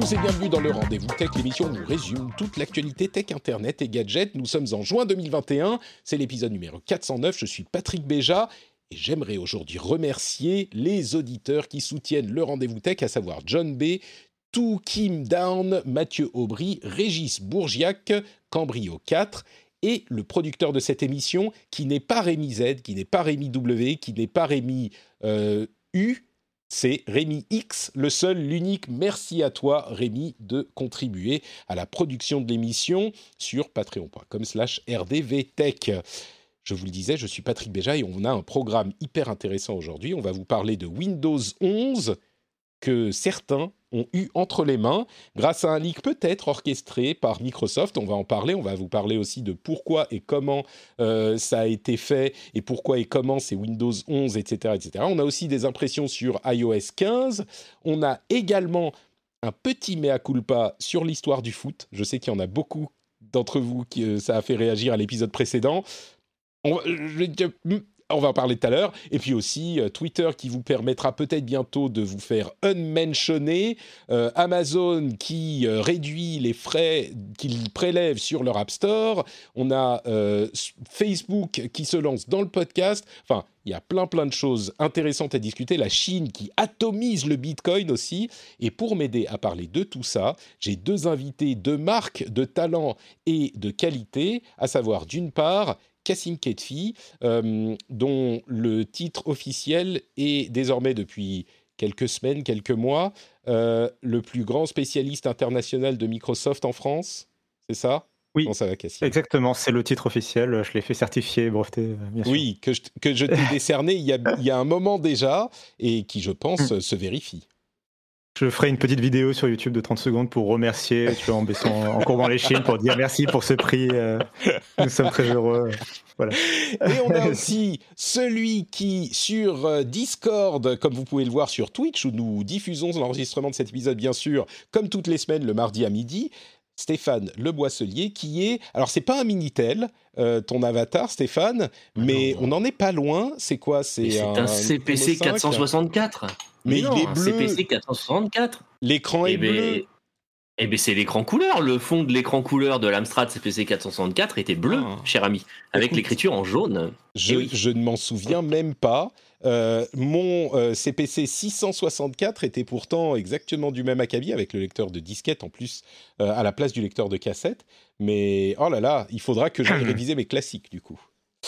Tous et bienvenue dans le Rendez-vous Tech, l'émission où nous résume toute l'actualité tech, internet et gadgets. Nous sommes en juin 2021, c'est l'épisode numéro 409. Je suis Patrick Béja et j'aimerais aujourd'hui remercier les auditeurs qui soutiennent le Rendez-vous Tech, à savoir John B., tout Kim Down, Mathieu Aubry, Régis Bourgiac, Cambrio 4 et le producteur de cette émission qui n'est pas Rémi Z, qui n'est pas Rémi W, qui n'est pas Rémi euh, U, c'est Rémi X, le seul, l'unique. Merci à toi, Rémi, de contribuer à la production de l'émission sur patreon.com slash rdvtech. Je vous le disais, je suis Patrick Béja et on a un programme hyper intéressant aujourd'hui. On va vous parler de Windows 11 que certains ont eu entre les mains grâce à un leak peut-être orchestré par Microsoft. On va en parler. On va vous parler aussi de pourquoi et comment euh, ça a été fait et pourquoi et comment c'est Windows 11, etc., etc. On a aussi des impressions sur iOS 15. On a également un petit mea culpa sur l'histoire du foot. Je sais qu'il y en a beaucoup d'entre vous qui euh, ça a fait réagir à l'épisode précédent. On, je, on va en parler tout à l'heure. Et puis aussi euh, Twitter qui vous permettra peut-être bientôt de vous faire unmentionner. Euh, Amazon qui euh, réduit les frais qu'ils prélèvent sur leur App Store. On a Facebook qui se lance dans le podcast. Enfin, il y a plein plein de choses intéressantes à discuter. La Chine qui atomise le Bitcoin aussi. Et pour m'aider à parler de tout ça, j'ai deux invités de marque, de talent et de qualité, à savoir d'une part Cassim Ketfi, euh, dont le titre officiel est désormais depuis quelques semaines, quelques mois, euh, le plus grand spécialiste international de Microsoft en France. C'est ça? Oui, ça va, exactement, c'est le titre officiel. Je l'ai fait certifier, breveter, bien sûr. Oui, que je, que je t'ai décerné il y, a, il y, a, un moment déjà et qui, je pense, se vérifie. Je ferai une petite vidéo sur YouTube de 30 secondes pour remercier, tu vois, en, baissant, en courbant les chines, pour dire merci pour ce prix. Euh, nous sommes très heureux. Voilà. Et on a aussi celui qui, sur Discord, comme vous pouvez le voir sur Twitch, où nous diffusons l'enregistrement de cet épisode, bien sûr, comme toutes les semaines, le mardi à midi, Stéphane Le Boisselier, qui est. Alors, c'est pas un Minitel, euh, ton avatar, Stéphane, mais non, non. on n'en est pas loin. C'est quoi? C'est un, un, CPC 464. Mais, mais non, il est bleu. CPC 464. L'écran est eh bleu. Ben, eh bien, c'est l'écran couleur. Le fond de l'écran couleur de l'Amstrad CPC 464 était bleu, ah. cher ami, avec l'écriture en jaune. Je, oui. je ne m'en souviens même pas. Euh, mon euh, CPC 664 était pourtant exactement du même acabit avec le lecteur de disquette en plus euh, à la place du lecteur de cassette. Mais oh là là, il faudra que j'aille réviser mes classiques du coup.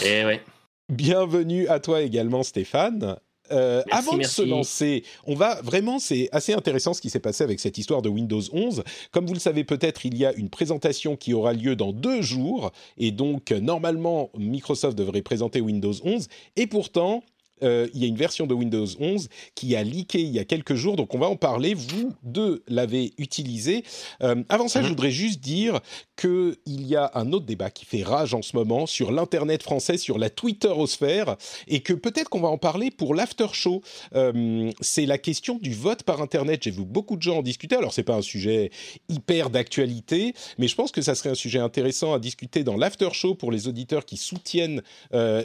Eh ouais. Bienvenue à toi également Stéphane. Euh, merci, avant merci. de se lancer, on va vraiment, c'est assez intéressant ce qui s'est passé avec cette histoire de Windows 11. Comme vous le savez peut-être, il y a une présentation qui aura lieu dans deux jours, et donc normalement Microsoft devrait présenter Windows 11, et pourtant euh, il y a une version de Windows 11 qui a leaké il y a quelques jours, donc on va en parler. Vous deux l'avez utilisé. Euh, avant ça, mmh. je voudrais juste dire qu'il y a un autre débat qui fait rage en ce moment sur l'Internet français, sur la Twitterosphère, et que peut-être qu'on va en parler pour l'after show. Euh, c'est la question du vote par Internet. J'ai vu beaucoup de gens en discuter. Alors, c'est pas un sujet hyper d'actualité, mais je pense que ça serait un sujet intéressant à discuter dans l'after show pour les auditeurs qui soutiennent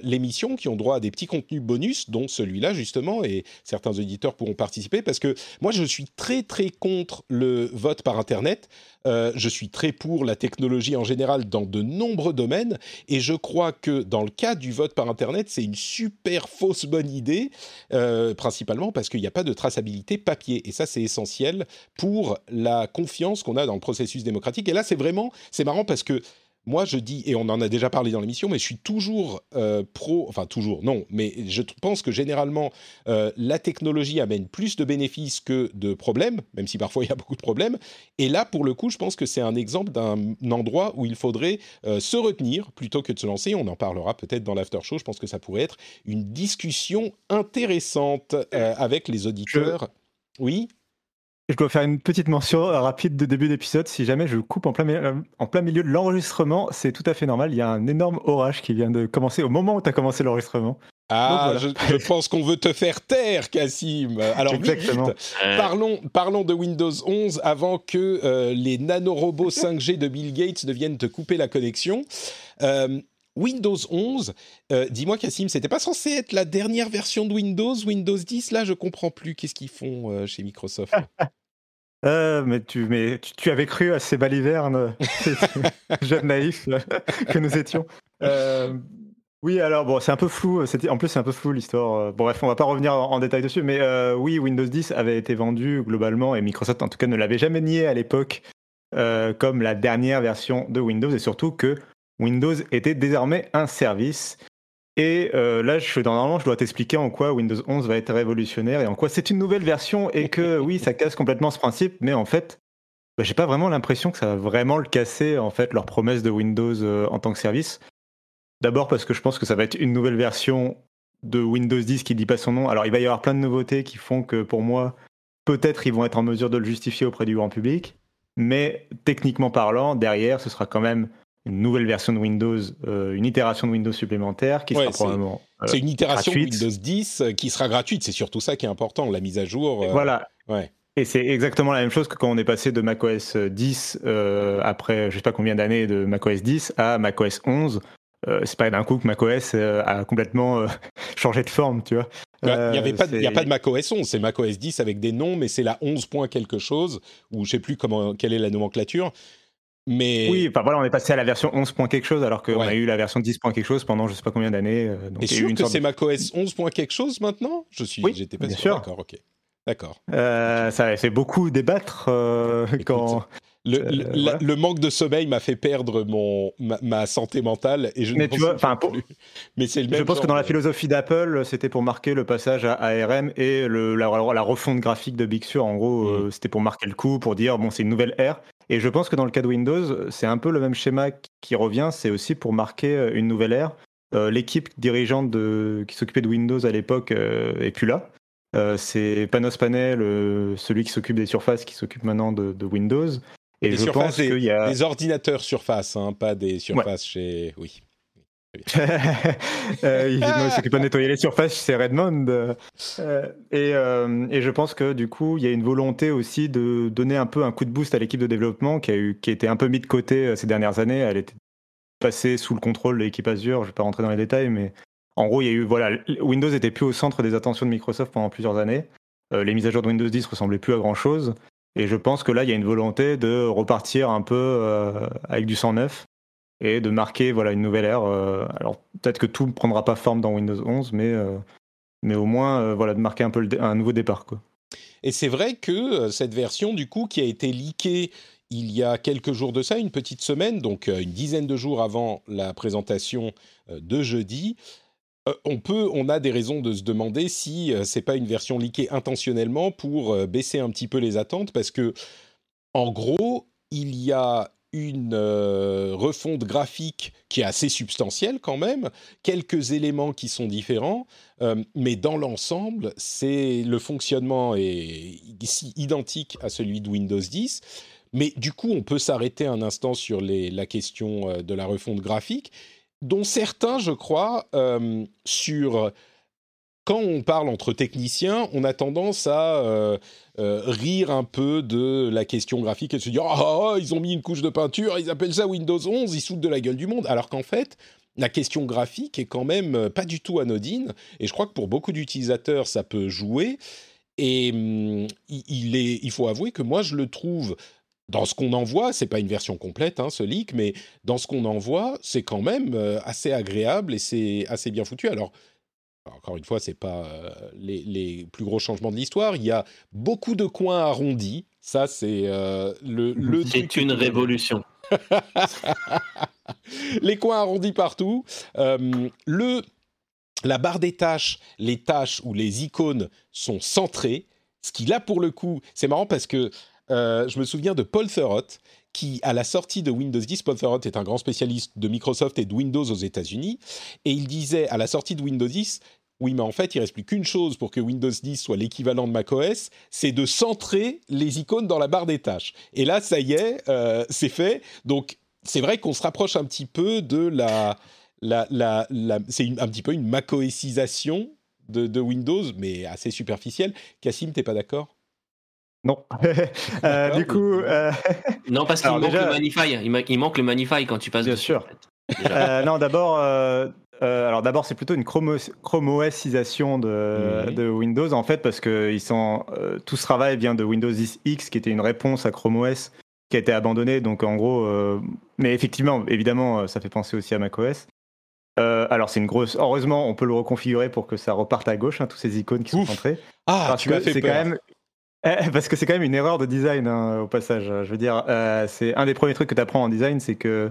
l'émission, qui ont droit à des petits contenus bonus, dont celui-là justement, et certains auditeurs pourront participer, parce que moi, je suis très très contre le vote par Internet. Euh, je suis très pour la technologie en général dans de nombreux domaines et je crois que dans le cas du vote par Internet, c'est une super fausse bonne idée, euh, principalement parce qu'il n'y a pas de traçabilité papier et ça c'est essentiel pour la confiance qu'on a dans le processus démocratique. Et là c'est vraiment, c'est marrant parce que moi je dis, et on en a déjà parlé dans l'émission, mais je suis toujours euh, pro, enfin toujours, non, mais je pense que généralement euh, la technologie amène plus de bénéfices que de problèmes, même si parfois il y a beaucoup de problèmes. Et là, pour le coup, je pense que c'est un exemple d'un endroit où il faudrait euh, se retenir plutôt que de se lancer. On en parlera peut-être dans l'after show. Je pense que ça pourrait être une discussion intéressante avec les auditeurs. Oui je dois faire une petite mention rapide de début d'épisode. Si jamais je coupe en plein, milieu, en plein milieu de l'enregistrement, c'est tout à fait normal. Il y a un énorme orage qui vient de commencer au moment où tu as commencé l'enregistrement. Ah, je, pense qu'on veut te faire taire, Cassim. Alors, Exactement. parlons, parlons de Windows 11 avant que euh, les nanorobots 5G de Bill Gates ne viennent te couper la connexion. Euh, Windows 11, euh, dis-moi Cassim, c'était pas censé être la dernière version de Windows, Windows 10 Là, je comprends plus. Qu'est-ce qu'ils font chez Microsoft? Euh, mais tu, mais tu, avais cru à ces balivernes, jeunes naïfs que nous étions. Euh, oui, alors bon, c'est un peu flou. En plus, c'est un peu flou l'histoire. Bon, bref, on va pas revenir en, détail dessus, mais euh, oui, Windows 10 avait été vendu globalement et Microsoft, en tout cas, ne l'avait jamais nié à l'époque comme la dernière version de Windows et surtout que Windows était désormais un service et euh, là, je, normalement, je dois t'expliquer en quoi Windows 11 va être révolutionnaire et en quoi c'est une nouvelle version et que oui, ça casse complètement ce principe, mais en fait, bah, j'ai pas vraiment l'impression que ça va vraiment le casser en fait leur promesse de Windows euh, en tant que service. D'abord parce que je pense que ça va être une nouvelle version de Windows 10 qui dit pas son nom. Alors il va y avoir plein de nouveautés qui font que pour moi, peut-être ils vont être en mesure de le justifier auprès du grand public, mais techniquement parlant, derrière, ce sera quand même une nouvelle version de Windows, euh, une itération de Windows supplémentaire qui sera probablement. Euh, c'est une itération de Windows 10 euh, qui sera gratuite. C'est surtout ça qui est important, la mise à jour. Voilà. Ouais. Et c'est exactement la même chose que quand on est passé de macOS 10 après je sais pas combien d'années de macOS 10 à macOS 11. c'est pas d'un coup que macOS a complètement changé de forme, tu vois. Il n'y avait pas, a pas de macOS 11, c'est macOS 10 avec des noms, mais c'est la 11. quelque chose, ou je sais plus comment, quelle est la nomenclature. Mais... Oui, enfin voilà, on est passé à la version 11. quelque chose alors qu'on a eu la version 10. quelque chose pendant je sais pas combien d'années. Euh, Et sûr que c'est macOS 11. quelque chose maintenant? Je suis, oui, j'étais pas sûr. D'accord, ok, d'accord. Euh, ça a fait beaucoup débattre euh, quand. Le, le, manque de sommeil m'a fait perdre mon ma, santé mentale et je mais ne tu vois, plus. Mais c'est le même. Je pense que dans la philosophie d'Apple, c'était pour marquer le passage à ARM et le, la, la, refonte graphique de Big Sur. En gros, mm. c'était pour marquer le coup, pour dire bon, c'est une nouvelle ère. Et je pense que dans le cas de Windows, c'est un peu le même schéma qui revient. C'est aussi pour marquer euh, une nouvelle ère. Euh, l'équipe dirigeante de, qui s'occupait de Windows à l'époque euh, est plus là. c'est Panos Panel, celui qui s'occupe des surfaces, qui s'occupe maintenant de, Windows. Et je pense qu'il y a des ordinateurs Surface, hein, pas des surfaces chez. Oui. Il, ne s'occupe pas de nettoyer les surfaces, c'est Redmond. Euh, et, euh, et, je pense que du coup, il y a une volonté aussi de donner un peu un coup de boost à l'équipe de développement qui a, été un peu mis de côté euh, ces dernières années. Elle était passée sous le contrôle de l'équipe Azure. Je ne vais pas rentrer dans les détails, mais en gros, il y a eu voilà, Windows était plus au centre des attentions de Microsoft pendant plusieurs années. les mises à jour de Windows 10 ressemblaient plus à grand chose. Et je pense que là, il y a une volonté de repartir un peu avec du sang neuf et de marquer voilà une nouvelle ère. Euh, alors peut-être que tout ne prendra pas forme dans Windows 11, mais euh, mais au moins euh, voilà de marquer un peu un nouveau départ quoi. Et c'est vrai que cette version du coup qui a été leakée il y a quelques jours de ça, une petite semaine, donc une dizaine de jours avant la présentation de jeudi, on peut, on a des raisons de se demander si c'est pas une version leakée intentionnellement pour baisser un petit peu les attentes, parce que en gros, il y a une euh, refonte graphique qui est assez substantielle quand même, quelques éléments qui sont différents, euh, mais dans l'ensemble, c'est le fonctionnement est identique à celui de Windows 10. Mais du coup, on peut s'arrêter un instant sur la question euh, de la refonte graphique, dont certains, je crois, sur quand on parle entre techniciens, on a tendance à euh, euh, rire un peu de la question graphique et se dire ah, ah, ils ont mis une couche de peinture, ils appellent ça Windows 11, ils sautent de la gueule du monde. Alors qu'en fait, la question graphique est quand même euh, pas du tout anodine. Et je crois que pour beaucoup d'utilisateurs, ça peut jouer. Et hum, il, faut avouer que moi, je le trouve dans ce qu'on en voit, c'est pas une version complète, hein, ce leak, mais dans ce qu'on en voit, c'est quand même assez agréable et c'est assez bien foutu. Alors, encore une fois, c'est pas euh, les, plus gros changements de l'histoire. Il y a beaucoup de coins arrondis. Ça, c'est euh, le, le C'est une révolution. les coins arrondis partout. Euh, le, la barre des tâches, les tâches ou les icônes sont centrées. Ce qui là pour le coup, c'est marrant parce que euh, je me souviens de Paul Thurrott qui, à la sortie de Windows 10, Paul Thurrott est un grand spécialiste de Microsoft et de Windows aux États-Unis, et il disait à la sortie de Windows 10, oui, mais en fait, il reste plus qu'une chose pour que Windows 10 soit l'équivalent de macOS, c'est de centrer les icônes dans la barre des tâches. Et là, ça y est, euh, c'est fait. Donc, c'est vrai qu'on se rapproche un petit peu de la, la, la, c'est un petit peu une macOSisation de, de, Windows, mais assez superficielle. Cassim, t'es pas d'accord? Non. euh, du coup. Euh... Non, parce qu'il manque déjà... le Manify. Il, manque le Manify quand tu passes Bien dessus, sûr. En fait. euh, non, d'abord, euh, alors d'abord, c'est plutôt une Chrome, OSisation de, de, Windows en fait, parce que ils sont, euh, tout ce travail vient de Windows 10 X, qui était une réponse à Chrome OS qui a été abandonnée. Donc en gros, euh, mais effectivement, évidemment, ça fait penser aussi à macOS. alors c'est une grosse. Heureusement, on peut le reconfigurer pour que ça reparte à gauche, hein, tous ces icônes qui Ouf. sont centrées. Ah, parce tu fait peur. Quand même, eh, parce que c'est quand même une erreur de design hein, au passage. Je veux dire, c'est un des premiers trucs que tu apprends en design, c'est que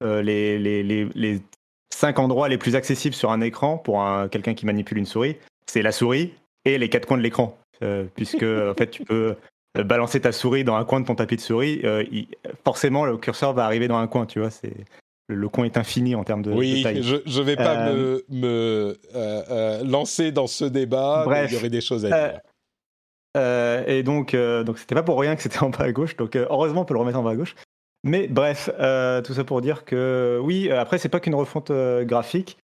les, les, les, les, cinq endroits les plus accessibles sur un écran pour quelqu'un qui manipule une souris, c'est la souris et les quatre coins de l'écran. Euh, puisque en fait tu peux balancer ta souris dans un coin de ton tapis de souris, euh, il, forcément le curseur va arriver dans un coin, tu vois. C'est le coin est infini en termes de, oui, de taille. je ne vais pas euh, me, me euh, lancer dans ce débat. Bref, il y aurait des choses à dire. et donc, donc c'était pas pour rien que c'était en bas à gauche. Donc heureusement, on peut le remettre en bas à gauche. Mais bref, euh, tout ça pour dire que oui, après, c'est pas qu'une refonte euh, graphique.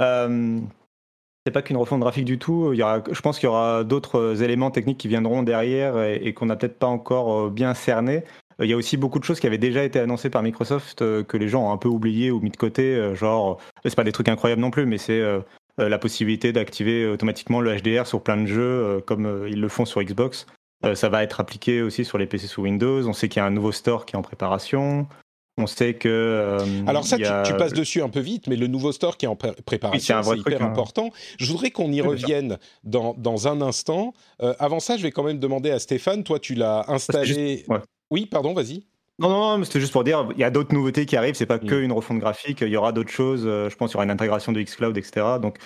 Euh, c'est pas qu'une refonte graphique du tout. Il y aura, je pense qu'il y aura d'autres éléments techniques qui viendront derrière et, et qu'on n'a peut-être pas encore bien cerné. Il y a aussi beaucoup de choses qui avaient déjà été annoncées par Microsoft que les gens ont un peu oublié ou mis de côté. Genre, c'est pas des trucs incroyables non plus, mais c'est la possibilité d'activer automatiquement le HDR sur plein de jeux comme ils le font sur Xbox. Euh, ça va être appliqué aussi sur les PC sous Windows. On sait qu'il y a un nouveau store qui est en préparation. On sait que. Euh, Alors, ça, a... tu, tu, passes dessus un peu vite, mais le nouveau store qui est en pré préparation, oui, c'est hyper truc, important. Hein. Je voudrais qu'on y revienne dans, dans, un instant. Euh, avant ça, je vais quand même demander à Stéphane. Toi, tu l'as installé. Juste... Ouais. Oui, pardon, vas-y. Non, non, non c'était juste pour dire, il y a d'autres nouveautés qui arrivent, c'est pas mmh. qu'une refonte graphique, il y aura d'autres choses, je pense qu'il y aura une intégration de xCloud, etc. Donc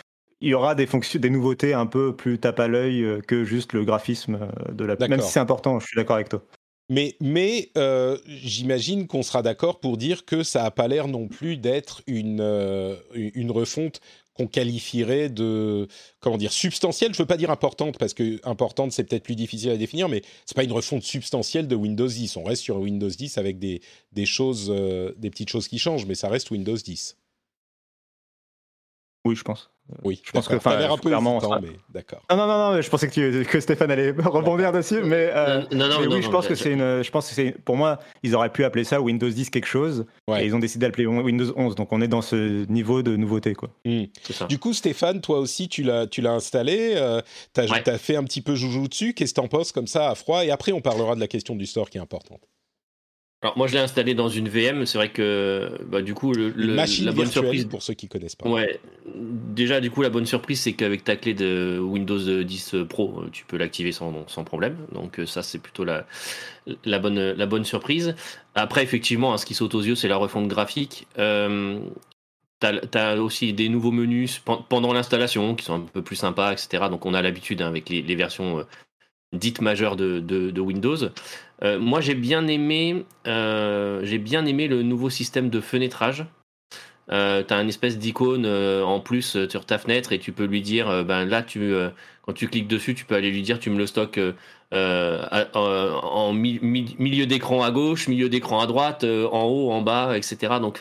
il y aura des fonctions, des nouveautés un peu plus tape à l'œil euh, que juste le graphisme euh, de la. Même si c'est important, je suis d'accord avec toi. Mais, mais euh, j'imagine qu'on sera d'accord pour dire que ça n'a pas l'air non plus d'être une, euh, une refonte qu'on qualifierait de comment dire substantielle. Je veux pas dire importante parce que importante c'est peut-être plus difficile à définir, mais c'est pas une refonte substantielle de Windows 10. On reste sur Windows 10 avec des, des choses, euh, des petites choses qui changent, mais ça reste Windows 10. Oui, je pense. Oui, je pense que enfin, l'air un peu clairement, hésitant, mais d'accord. Non, non, non, non, je pensais que, tu, que Stéphane allait rebondir dessus, mais, euh, non, non, mais non, oui, je pense que c'est une, je pense que c'est, pour moi, ils auraient pu appeler ça Windows 10 quelque chose, ouais. et ils ont décidé d'appeler Windows 11, donc on est dans ce niveau de nouveauté, quoi. Mmh. Du coup, Stéphane, toi aussi, tu l'as, tu l'as installé, euh, t'as, ouais. fait un petit peu joujou dessus, qu'est-ce que t'en penses comme ça à froid, et après on parlera de la question du store qui est importante. Alors moi je l'ai installé dans une VM, c'est vrai que bah, du coup le, le la bonne surprise pour ceux qui connaissent pas. Ouais, déjà du coup la bonne surprise c'est qu'avec ta clé de Windows 10 Pro tu peux l'activer sans, sans problème, donc ça c'est plutôt la, la bonne la bonne surprise. Après effectivement hein, ce qui saute aux yeux c'est la refonte graphique. Euh, T'as as aussi des nouveaux menus pendant l'installation qui sont un peu plus sympas, etc. Donc on a l'habitude hein, avec les, les versions dites majeures de, de, de Windows. Euh, moi, j'ai bien aimé, euh, j'ai bien aimé le nouveau système de fenêtrage. Euh, tu as une espèce d'icône euh, en plus sur ta fenêtre et tu peux lui dire, ben là, tu, quand tu cliques dessus, tu peux aller lui dire, tu me le stockes en mi milieu d'écran à gauche, milieu d'écran à droite, en haut, en bas, etc. Donc,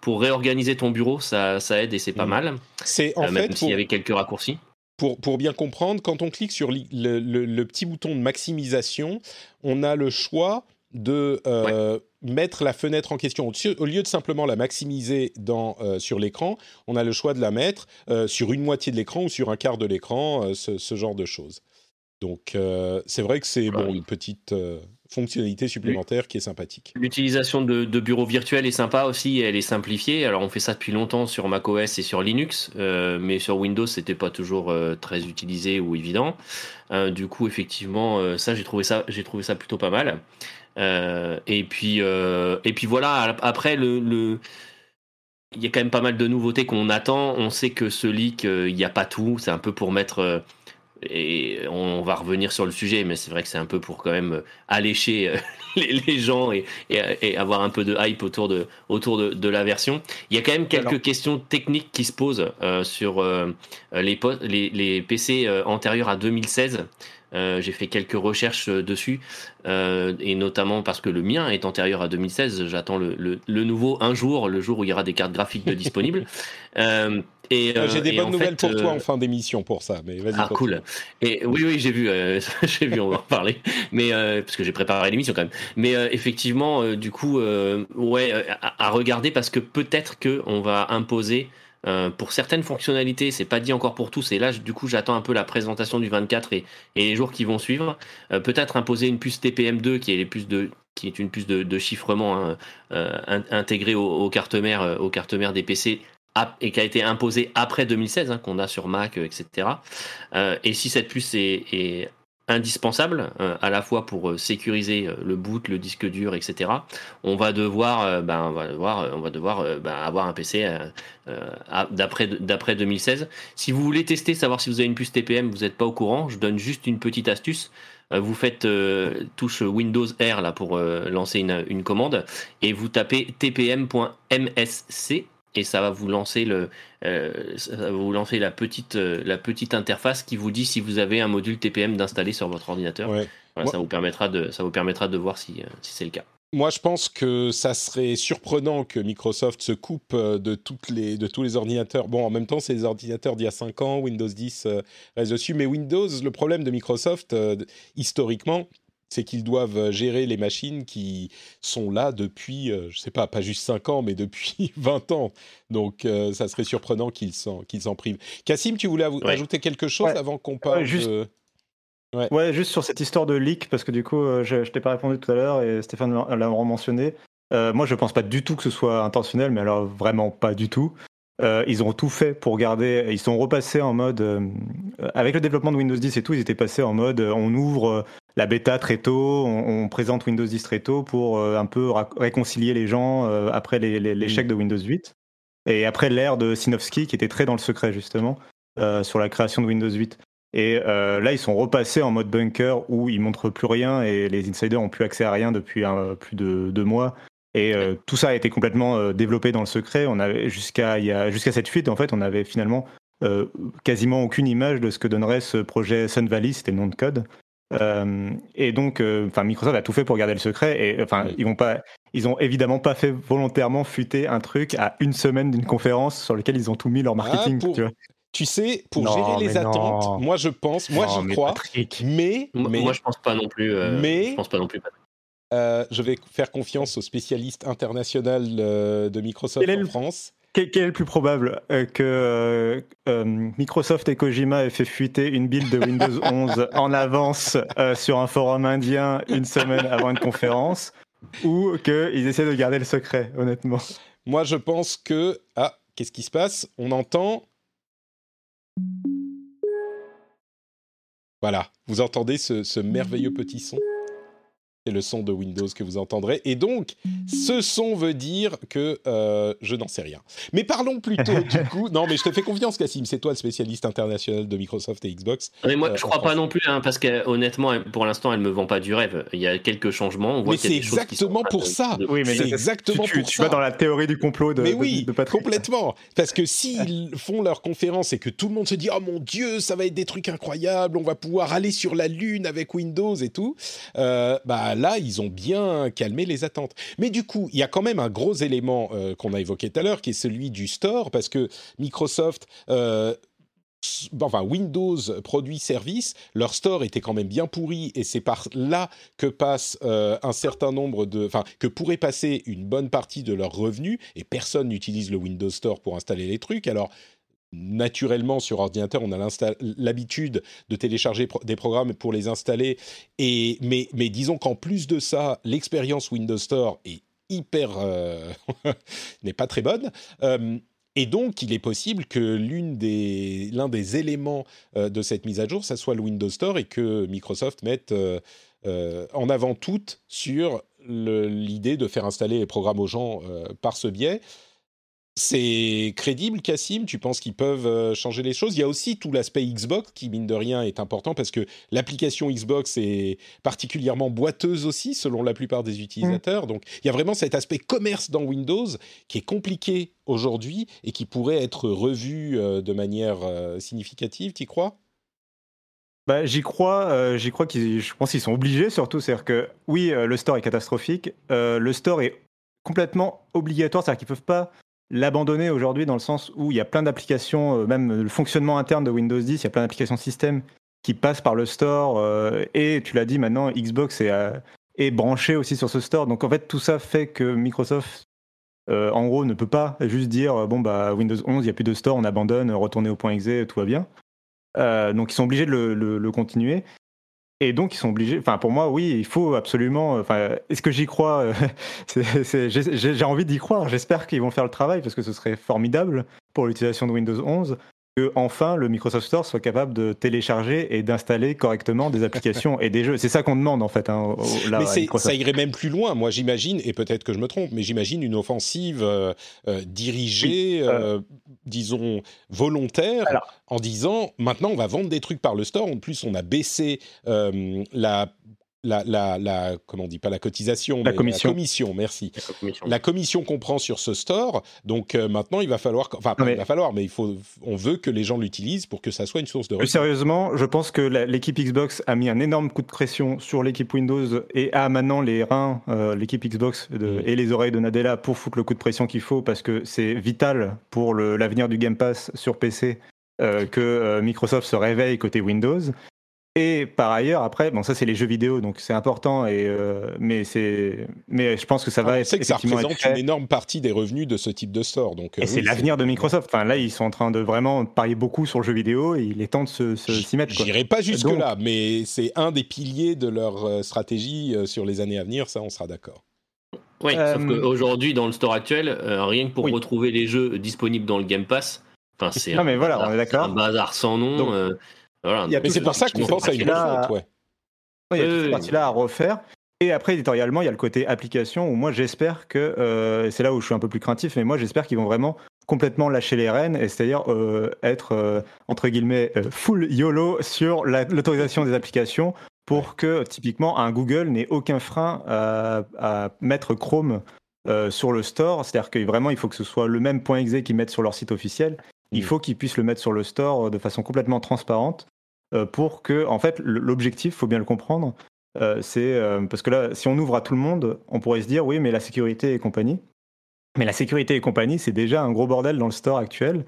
pour réorganiser ton bureau, ça, ça aide et c'est pas mmh. mal. C'est en même fait s'il y avait quelques raccourcis pour, pour, bien comprendre, quand on clique sur le, le, le, petit bouton de maximisation, on a le choix de euh, ouais. mettre la fenêtre en question. Au lieu de simplement la maximiser dans, euh, sur l'écran, on a le choix de la mettre euh, sur une moitié de l'écran ou sur un quart de l'écran, ce, ce, genre de choses. Donc c'est vrai que c'est bon, une petite fonctionnalité supplémentaire qui est sympathique. L'utilisation de, bureaux virtuels est sympa aussi, elle est simplifiée. Alors on fait ça depuis longtemps sur macOS et sur Linux, euh, mais sur Windows c'était pas toujours euh, très utilisé ou évident. Euh, du coup effectivement ça j'ai trouvé ça j'ai trouvé ça plutôt pas mal. Et puis et puis voilà après le, le il y a quand même pas mal de nouveautés qu'on attend. On sait que ce leak, il n'y a pas tout. C'est un peu pour mettre et on va revenir sur le sujet, mais c'est vrai que c'est un peu pour quand même allécher les, gens et, avoir un peu de hype autour de, autour de, la version. Il y a quand même quelques questions techniques qui se posent sur les, les, les, PC antérieurs à 2016. Euh, j'ai fait quelques recherches euh, dessus, euh, et notamment parce que le mien est antérieur à 2016. J'attends le, le, nouveau un jour, le jour où il y aura des cartes graphiques de disponibles. et j'ai des bonnes nouvelles pour toi en fin d'émission pour ça. Mais vas-y. Ah cool. Et oui, oui, j'ai vu, j'ai vu, on va en parler. Mais parce que j'ai préparé l'émission quand même. Mais effectivement, du coup, ouais, à, à, regarder parce que peut-être que on va imposer euh, pour certaines fonctionnalités, c'est pas dit encore pour tous. Et là, du coup, j'attends un peu la présentation du 24 et, les jours qui vont suivre. Euh, peut-être imposer une puce TPM2 qui est les puces de qui est une puce de, chiffrement hein, euh, intégrée aux, cartes mères, aux cartes mères des PC et qui a été imposée après 2016, hein, qu'on a sur Mac, etc. et si cette puce est, indispensable euh, à la fois pour euh, sécuriser euh, le boot, le disque dur, etc. On va devoir, ben, on va devoir, on va devoir ben, avoir un PC d'après d'après 2016. Si vous voulez tester, savoir si vous avez une puce TPM, vous n'êtes pas au courant, je donne juste une petite astuce. Vous faites touche Windows R là pour lancer une, une commande et vous tapez tpm.msc et ça va vous lancer le, euh, vous lancer la petite, euh, la petite interface qui vous dit si vous avez un module TPM d'installer sur votre ordinateur. ça vous permettra de, ça vous permettra de voir si, euh, si c'est le cas. Moi, je pense que ça serait surprenant que Microsoft se coupe de, toutes les, de tous les ordinateurs. Bon, en même temps, c'est les ordinateurs d'il y a 5 ans, Windows 10 reste dessus. Mais Windows, le problème de Microsoft, historiquement, c'est qu'ils doivent gérer les machines qui sont là depuis, je je sais pas, pas juste 5 ans, mais depuis 20 ans. Donc, ça serait surprenant qu'ils s'en, qu'ils en privent. Cassim, tu voulais ajouter quelque chose avant qu'on parle juste... Ouais. juste sur cette histoire de leak, parce que du coup, je, je t'ai pas répondu tout à l'heure et Stéphane l'a mentionné. moi, je pense pas du tout que ce soit intentionnel, mais alors vraiment pas du tout. ils ont tout fait pour garder. Ils sont repassés en mode. avec le développement de Windows 10 et tout, ils étaient passés en mode on ouvre la bêta très tôt, on, présente Windows 10 très tôt pour euh, un peu réconcilier les gens euh, après l'échec de Windows 8 et après l'ère de Sinofsky qui était très dans le secret justement euh, sur la création de Windows 8. Et là, ils sont repassés en mode bunker où ils montrent plus rien et les insiders ont plus accès à rien depuis plus de deux mois. Et tout ça a été complètement développé dans le secret. On avait jusqu'à jusqu'à cette fuite, en fait, on avait finalement quasiment aucune image de ce que donnerait ce projet Sun Valley, c'était le nom de code. Euh, et donc, euh, enfin, Microsoft a tout fait pour garder le secret. Et enfin, ils vont pas, ils ont évidemment pas fait volontairement fuiter un truc à une semaine d'une conférence sur lequel ils ont tout mis leur marketing. Ah, tu, sais, pour gérer les attentes, moi je pense, moi j'y crois, mais, mais, moi je pense pas non plus. Euh, mais je pense pas non plus. je vais faire confiance au spécialiste international de Microsoft en France. Quel, est le plus probable euh, que euh, euh, Microsoft et Kojima aient fait fuiter une build de Windows 11 en avance sur un forum indien une semaine avant une conférence ou qu'ils essaient de garder le secret, honnêtement? Moi, je pense que... Ah, qu'est-ce qui se passe? On entend... Voilà, vous entendez ce merveilleux petit son? Le son de Windows que vous entendrez. Et donc, ce son veut dire que euh, je n'en sais rien. Mais parlons plutôt du coup. Non, mais je te fais confiance, Cassim. C'est toi le spécialiste international de Microsoft et Xbox. Mais moi, je euh, crois pas non plus, hein, parce que honnêtement, pour l'instant, elle me vend pas du rêve. Il y a quelques changements. On voit mais c'est exactement pour ça. Oui, mais c'est exactement tu, pour tu vas dans la théorie du complot de. Mais oui, complètement. Parce que s'ils font leur conférence et que tout le monde se dit, oh mon Dieu, ça va être des trucs incroyables, on va pouvoir aller sur la lune avec Windows et tout. Euh, bah là, ils ont bien calmé les attentes. Mais du coup, il y a quand même un gros élément euh, qu'on a évoqué tout à l'heure, qui est celui du store, parce que Microsoft... Euh, enfin Windows produit service, leur store était quand même bien pourri et c'est par là que passe euh, un certain nombre de, enfin que pourrait passer une bonne partie de leurs revenus et personne n'utilise le Windows Store pour installer les trucs. Alors naturellement sur ordinateur, on a l'habitude de télécharger des programmes pour les installer. Et, mais, disons qu'en plus de ça, l'expérience Windows Store est hyper euh, n'est pas très bonne. Euh, et donc, il est possible que l'un des, des éléments euh, de cette mise à jour, ça soit le Windows Store et que Microsoft mette en avant tout sur l'idée de faire installer les programmes aux gens par ce biais C'est crédible, Cassim? Tu penses qu'ils peuvent euh, changer les choses? Il y a aussi tout l'aspect Xbox qui, mine de rien, est important parce que l'application Xbox est particulièrement boiteuse aussi, selon la plupart des utilisateurs. Donc, il y a vraiment cet aspect commerce dans Windows qui est compliqué aujourd'hui et qui pourrait être revu euh, de manière euh, significative, tu crois? Bah, j'y crois, j'y crois qu'ils, je pense qu'ils sont obligés surtout, c'est-à-dire que oui, le store est catastrophique, le store est complètement obligatoire, c'est-à-dire qu'ils peuvent pas l'abandonner aujourd'hui dans le sens où il y a plein d'applications, euh, même le fonctionnement interne de Windows 10, il y a plein d'applications système qui passent par le store euh, et tu l'as dit maintenant, Xbox est, euh, est, branché aussi sur ce store. Donc en fait, tout ça fait que Microsoft, en gros, ne peut pas juste dire bon bah Windows 11, il n'y a plus de store, on abandonne, retournez au point exe, tout va bien. donc ils sont obligés de le continuer. Et donc, ils sont obligés. Enfin, pour moi, oui, il faut absolument. Enfin, est-ce que j'y crois J'ai envie d'y croire. J'espère qu'ils vont faire le travail parce que ce serait formidable pour l'utilisation de Windows 11 que enfin le Microsoft Store soit capable de télécharger et d'installer correctement des applications et des jeux. C'est ça qu'on demande en fait. Hein, mais ça irait même plus loin. Moi, j'imagine, et peut-être que je me trompe, mais j'imagine une offensive euh, euh, dirigée, euh, disons volontaire, en disant maintenant on va vendre des trucs par le store. En plus, on a baissé la la, la, la, comment on dit pas la cotisation, la commission. La commission, merci. La commission, qu'on prend sur ce store. Donc euh, maintenant, il va falloir, enfin, il va falloir, mais il faut, on veut que les gens l'utilisent pour que ça soit une source de. Plus sérieusement, je pense que l'équipe Xbox a mis un énorme coup de pression sur l'équipe Windows et a maintenant les reins, euh, l'équipe Xbox mm. et les oreilles de Nadella pour foutre le coup de pression qu'il faut parce que c'est vital pour l'avenir du Game Pass sur PC. Euh, que Microsoft se réveille côté Windows. Et par ailleurs, après, bon, ça c'est les jeux vidéo, donc c'est important. Et euh, mais c'est, mais je pense que ça va ah, être. C'est que ça représente une énorme partie des revenus de ce type de store. Donc, euh, et c'est l'avenir de Microsoft. Enfin, là, ils sont en train de vraiment parier beaucoup sur le jeu vidéo. Et il est temps de se, s'y mettre. J'irai pas jusque là, mais c'est un des piliers de leur euh, stratégie sur les années à venir. Ça, on sera d'accord. Oui, sauf qu'aujourd'hui, dans le store actuel, rien que pour retrouver les jeux disponibles dans le Game Pass, enfin, c'est mais voilà, on est d'accord. un bazar sans nom mais c'est pour ça qu'on pense à une refonte, ouais. il y a cette partie-là à refaire. Et après, éditorialement, il y a le côté application où moi, j'espère que, euh, c'est là où je suis un peu plus craintif, mais moi, j'espère qu'ils vont vraiment complètement lâcher les rênes, et c'est-à-dire euh, être, euh, entre guillemets, full YOLO sur l'autorisation des applications pour que, typiquement, un Google n'ait aucun frein à, mettre Chrome sur le store. C'est-à-dire que vraiment, il faut que ce soit le même point .exe qu'ils mettent sur leur site officiel. Il mm. faut qu'ils puissent le mettre sur le store euh, de façon complètement transparente euh, pour que, en fait, l'objectif, faut bien le comprendre, euh, c'est parce que là, si on ouvre à tout le monde, on pourrait se dire oui, mais la sécurité et compagnie. Mais la sécurité et compagnie, c'est déjà un gros bordel dans le store actuel,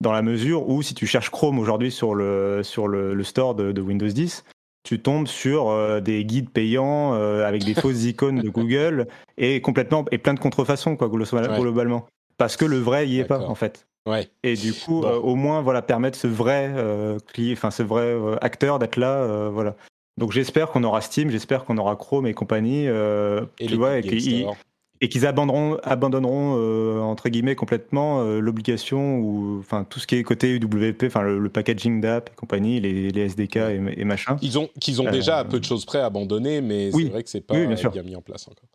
dans la mesure où si tu cherches Chrome aujourd'hui sur le, sur le, store de, Windows 10, tu tombes sur des guides payants avec des fausses icônes de Google et complètement et plein de contrefaçons quoi globalement parce que le vrai y est pas en fait. Ouais. Et du coup, euh, au moins, voilà, permettre ce vrai euh, enfin ce vrai euh, acteur d'être là, voilà. Donc j'espère qu'on aura Steam, j'espère qu'on aura Chrome et compagnie, et tu vois, et qu'ils abandonneront, abandonneront entre guillemets complètement l'obligation ou enfin tout ce qui est côté UWP, enfin le, packaging d'app et compagnie, les, les SDK et, machin. Ils ont qu'ils ont déjà à peu de choses près abandonné, mais c'est vrai que c'est pas bien, bien, mis en place encore.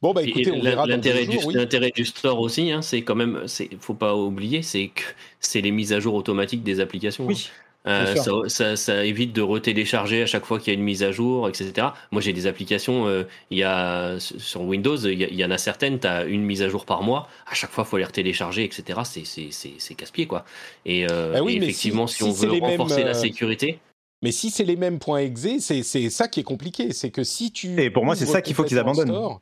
Bon, bah écoutez, on verra L'intérêt du, l'intérêt du store aussi, hein, c'est quand même, faut pas oublier, c'est que c'est les mises à jour automatiques des applications. Oui. Hein. Euh, ça, ça, évite de retélécharger à chaque fois qu'il y a une mise à jour, etc. Moi, j'ai des applications, euh, il y a, sur Windows, il y, en a certaines, tu as une mise à jour par mois, à chaque fois, il faut les retélécharger, etc. C'est casse-pied, quoi. Et, euh, ah oui, effectivement, si, on veut renforcer la sécurité. Mais si c'est les mêmes points exe, c'est ça qui est compliqué. C'est que si tu. Et pour moi, c'est ça qu'il faut qu'ils abandonnent.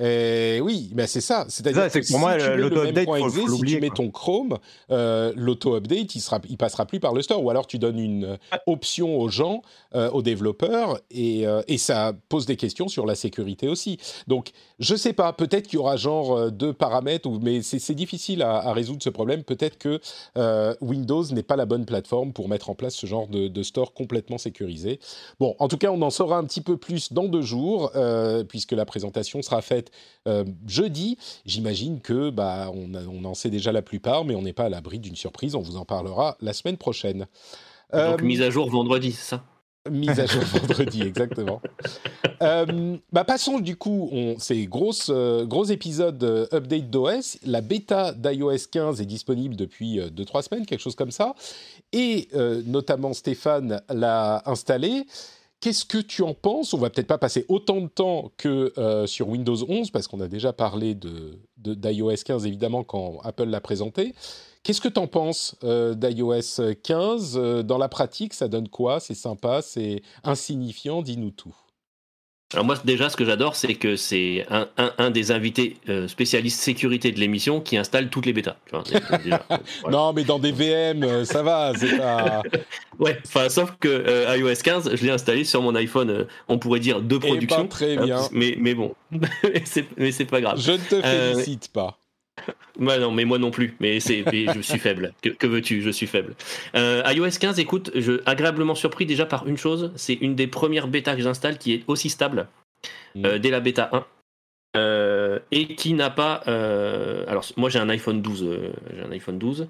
Euh, oui, mais c'est ça. C'est-à-dire que, pour moi, l'auto-update, si tu mets ton Chrome, euh, l'auto-update, il, sera, il passera plus par le store. Ou alors tu donnes une option aux gens, euh, aux développeurs, et, et, ça pose des questions sur la sécurité aussi. Donc, je sais pas, peut-être qu'il y aura genre deux paramètres, mais c'est difficile à, à, résoudre ce problème. Peut-être que Windows n'est pas la bonne plateforme pour mettre en place ce genre de, de, store complètement sécurisé. Bon, en tout cas, on en saura un petit peu plus dans deux jours, puisque la présentation sera faite euh, jeudi. J'imagine que bah, on, en sait déjà la plupart, mais on n'est pas à l'abri d'une surprise. On vous en parlera la semaine prochaine. Donc, euh, mise à jour vendredi, c'est ça? Mise à jour vendredi, exactement. Euh, bah passons du coup, on, c'est grosse, euh, gros épisode euh, update d'OS. La bêta d'iOS 15 est disponible depuis 2-3 semaines, quelque chose comme ça. Et notamment Stéphane l'a installé. Qu'est-ce que tu en penses? On va peut-être pas passer autant de temps que sur Windows 11 parce qu'on a déjà parlé de, d'iOS 15 évidemment quand Apple l'a présenté. Qu'est-ce que tu en penses euh, d'iOS 15 euh, Dans la pratique, ça donne quoi? C'est sympa, c'est insignifiant? Dis-nous tout. Alors moi déjà ce que j'adore c'est que c'est un, des invités euh, spécialistes sécurité de l'émission qui installe toutes les bêtas. Non mais dans des VM ça va, c'est pas... ouais, enfin sauf que iOS 15 je l'ai installé sur mon iPhone, on pourrait dire de eh ben, production. très bien. mais, mais bon, mais c'est pas grave. Je ne te félicite pas. Bah non, mais moi non plus. Mais c'est, je suis faible. Que, veux-tu? Je suis faible. Euh, iOS 15, écoute, je agréablement surpris déjà par une chose. C'est une des premières bêtas que j'installe qui est aussi stable mm. euh, dès la bêta 1. Euh, et qui n'a pas. alors, moi j'ai un iPhone 12, j'ai un iPhone 12,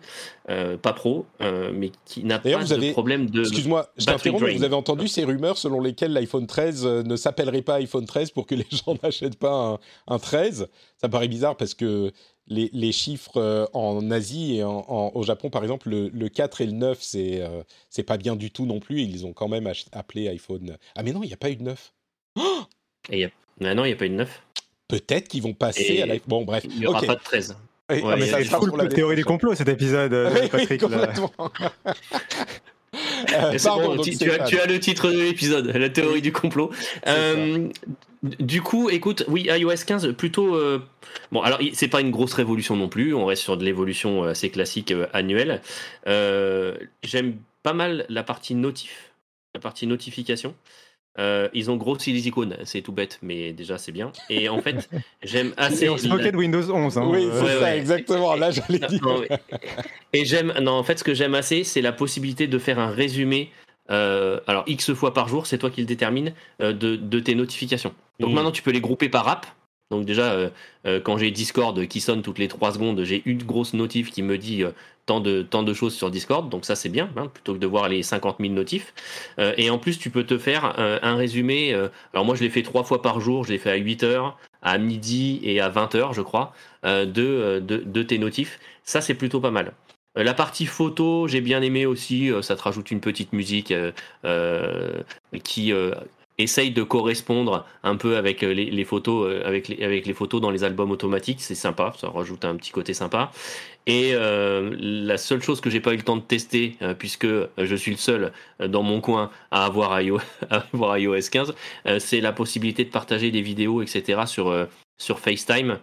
pas pro, mais qui n'a pas de problème de. Excuse-moi, je t'interromps, vous avez entendu ces rumeurs selon lesquelles l'iPhone 13 ne s'appellerait pas iPhone 13 pour que les gens n'achètent pas un, un 13 Ça paraît bizarre parce que les, chiffres euh, en Asie et au Japon, par exemple, le, 4 et le 9, c'est euh, c'est pas bien du tout non plus. Ils ont quand même appelé iPhone. Ah, mais non, il n'y a pas eu de 9. et ah non, il n'y a pas eu de 9. Peut-être qu'ils vont passer à l'iPhone. Bon, bref. Il n'y aura pas de 13. Oui, mais ça c'est la théorie du complot cet épisode, euh, Patrick. Euh, tu, as, le titre de l'épisode, la théorie du complot. Euh, du coup, écoute, oui, iOS 15, plutôt. Euh, bon, alors, c'est pas une grosse révolution non plus, on reste sur de l'évolution assez classique annuelle. J'aime pas mal la partie notif, la partie notification. Euh, ils ont grossi les icônes, c'est tout bête, mais déjà c'est bien. Et en fait, j'aime assez. on se moquait de Windows 11. Hein. Oui, c'est ça, exactement. Là, j'allais dire. Et j'aime, non, en fait, ce que j'aime assez, c'est la possibilité de faire un résumé. Euh, alors, X fois par jour, c'est toi qui le détermine, euh, de, de, tes notifications. Donc mmh. maintenant, tu peux les grouper par app. Donc déjà, euh, euh, quand j'ai Discord qui sonne toutes les 3 secondes, j'ai une grosse notif qui me dit euh, tant, de, tant de choses sur Discord. Donc ça, c'est bien, hein, plutôt que de voir les 50 000 notifs. et en plus, tu peux te faire un résumé. alors moi, je l'ai fait trois fois par jour. Je l'ai fait à 8 heures, à midi et à 20 heures, je crois, de, de, tes notifs. Ça, c'est plutôt pas mal. La partie photo, j'ai bien aimé aussi. Ça te rajoute une petite musique qui essaye de correspondre un peu avec euh, les, photos, euh, avec avec les photos dans les albums automatiques. C'est sympa, ça rajoute un petit côté sympa. Et euh, la seule chose que j'ai pas eu le temps de tester, puisque je suis le seul dans mon coin à avoir iOS, à avoir iOS 15, c'est la possibilité de partager des vidéos, etc. sur, sur FaceTime.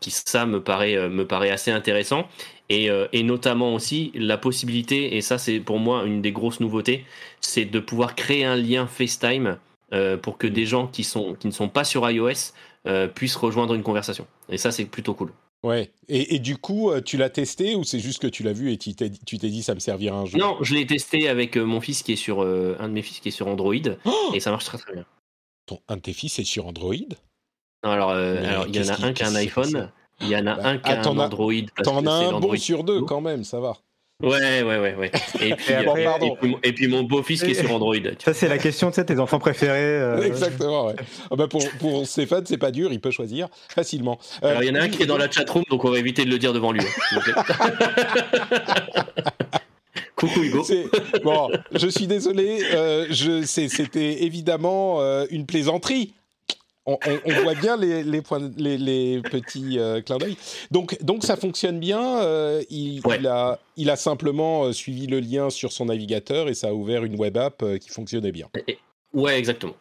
qui ça me paraît me paraît assez intéressant euh, et, notamment aussi la possibilité, et ça c'est pour moi une des grosses nouveautés, c'est de pouvoir créer un lien FaceTime euh, pour que des gens qui, sont, qui ne sont pas sur iOS euh, puissent rejoindre une conversation. Et ça c'est plutôt cool. Ouais. Et, du coup, tu l'as testé ou c'est juste que tu l'as vu et tu t'es dit ça me servira un jour? Non, je l'ai testé avec mon fils qui est sur un de mes fils qui est sur Android oh et ça marche très très bien. Ton, un de tes fils est sur Android? Alors, alors il y en a un qui a un iPhone il y en a bah, un qui a un Android. T'en as un bon sur deux quand même, ça va. Ouais, ouais, ouais, ouais. Et puis, et puis, mon beau-fils qui est sur Android. Ça, c'est la question, tu sais, tes enfants préférés. Euh, Exactement, ouais. Ah bah pour, pour Stéphane, c'est pas dur, il peut choisir facilement. Euh, Alors, il y en a un qui est dans la chatroom, donc on va éviter de le dire devant lui. Hein, Coucou Hugo. Bon, je suis désolé, euh, c'était évidemment une plaisanterie on, voit bien les, les, les, petits euh, clins d'œil. Donc, donc ça fonctionne bien. Euh, il, a, il a simplement euh, suivi le lien sur son navigateur et ça a ouvert une web app qui fonctionnait bien. Ouais, exactement.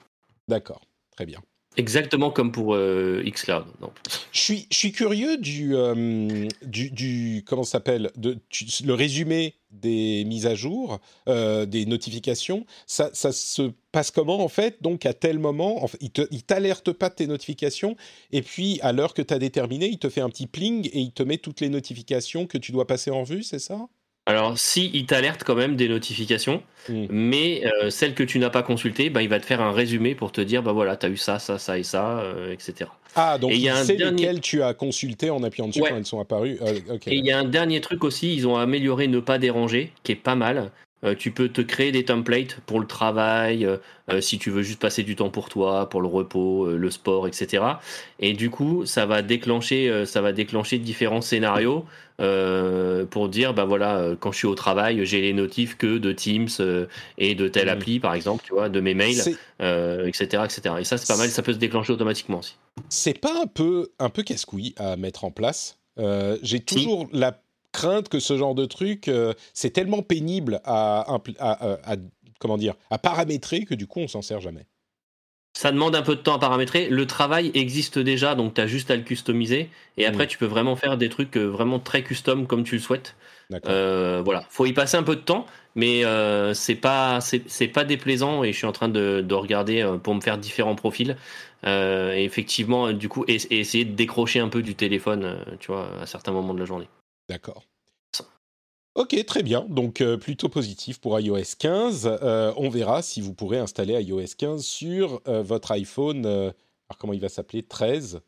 D'accord, très bien. Exactement comme pour Xcloud. Je suis, curieux du, du, du, comment s'appelle, le résumé des mises à jour, des notifications. Ça, se passe comment en fait? Donc à tel moment, il t'alerte pas de tes notifications et puis à l'heure que tu as déterminé, il te fait un petit pling et il te met toutes les notifications que tu dois passer en vue, c'est ça? Alors, si il t'alerte quand même des notifications, hmm. mais euh, celles que tu n'as pas consultées, bah, il va te faire un résumé pour te dire, bah voilà, tu as eu ça, ça, ça et ça, euh, etc. Ah, donc il y a sait dernier... tu as consulté en appuyant dessus quand elles sont apparues. Euh, et il y a un dernier truc aussi, ils ont amélioré ne pas déranger, qui est pas mal. Euh, tu peux te créer des templates pour le travail, euh, euh, si tu veux juste passer du temps pour toi, pour le repos, le sport, etc. Et du coup, ça va déclencher, ça va déclencher différents scénarios pour dire, bah voilà, quand je suis au travail, j'ai les notifs que de Teams et de telle mmh. appli, par exemple, tu vois, de mes mails, etc., etc. Et ça, c'est pas mal, ça peut se déclencher automatiquement aussi. C'est pas un peu, un peu casse-couille à mettre en place. j'ai toujours la crainte que ce genre de truc, euh, c'est tellement pénible à, comment dire, à paramétrer que du coup on s'en sert jamais. Ça demande un peu de temps à paramétrer. Le travail existe déjà, donc tu as juste à le customiser. Et après, mm. tu peux vraiment faire des trucs euh, vraiment très custom comme tu le souhaites. Euh, voilà, faut y passer un peu de temps, mais euh, c'est pas c'est pas déplaisant et je suis en train de, regarder pour me faire différents profils. et effectivement, du coup, essayer de décrocher un peu du téléphone, tu vois, à certains moments de la journée. D'accord. Ok, très bien. Donc euh, plutôt positif pour iOS 15. Euh, on verra si vous pourrez installer iOS 15 sur euh, votre iPhone. alors comment il va s'appeler 13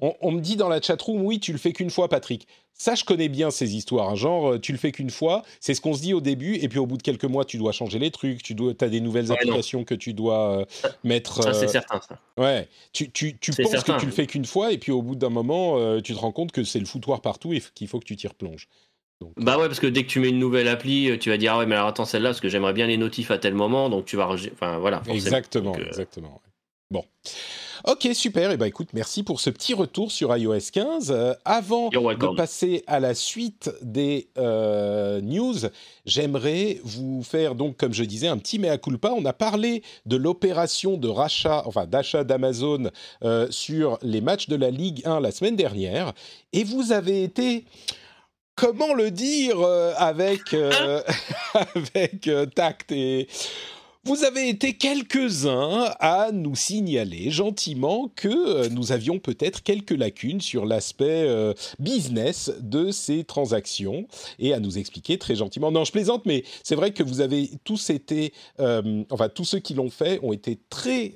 on, me dit dans la chatroom, oui, tu le fais qu'une fois, Patrick. Ça, je connais bien ces histoires. Hein. Genre, euh, tu le fais qu'une fois, c'est ce qu'on se dit au début, et puis au bout de quelques mois, tu dois changer les trucs, tu dois, as des nouvelles applications que tu dois euh, mettre. Ça, c'est euh, certain, ça. Ouais, tu, tu, tu penses que tu le fais qu'une fois, et puis au bout d'un moment, tu te rends compte que c'est le foutoir partout et qu'il faut que tu t'y replonges. Bah ouais, parce que dès que tu mets une nouvelle appli, tu vas dire, ah ouais, mais alors attends, celle-là, parce que j'aimerais bien les notifs à tel moment, donc tu vas. Enfin, voilà. Exactement, exactement. Bon. Ok, super. Et eh ben, écoute, merci pour ce petit retour sur iOS 15. Euh, avant de passer à la suite des euh, news, j'aimerais vous faire donc, comme je disais, un petit mea culpa. On a parlé de l'opération de rachat, enfin d'achat d'Amazon euh, sur les matchs de la Ligue 1 la semaine dernière, et vous avez été comment le dire avec, avec tact et vous avez été quelques-uns à nous signaler gentiment que euh, nous avions peut-être quelques lacunes sur l'aspect euh, business de ces transactions et à nous expliquer très gentiment. Non, je plaisante, mais c'est vrai que vous avez tous été, euh, enfin tous ceux qui l'ont fait ont été très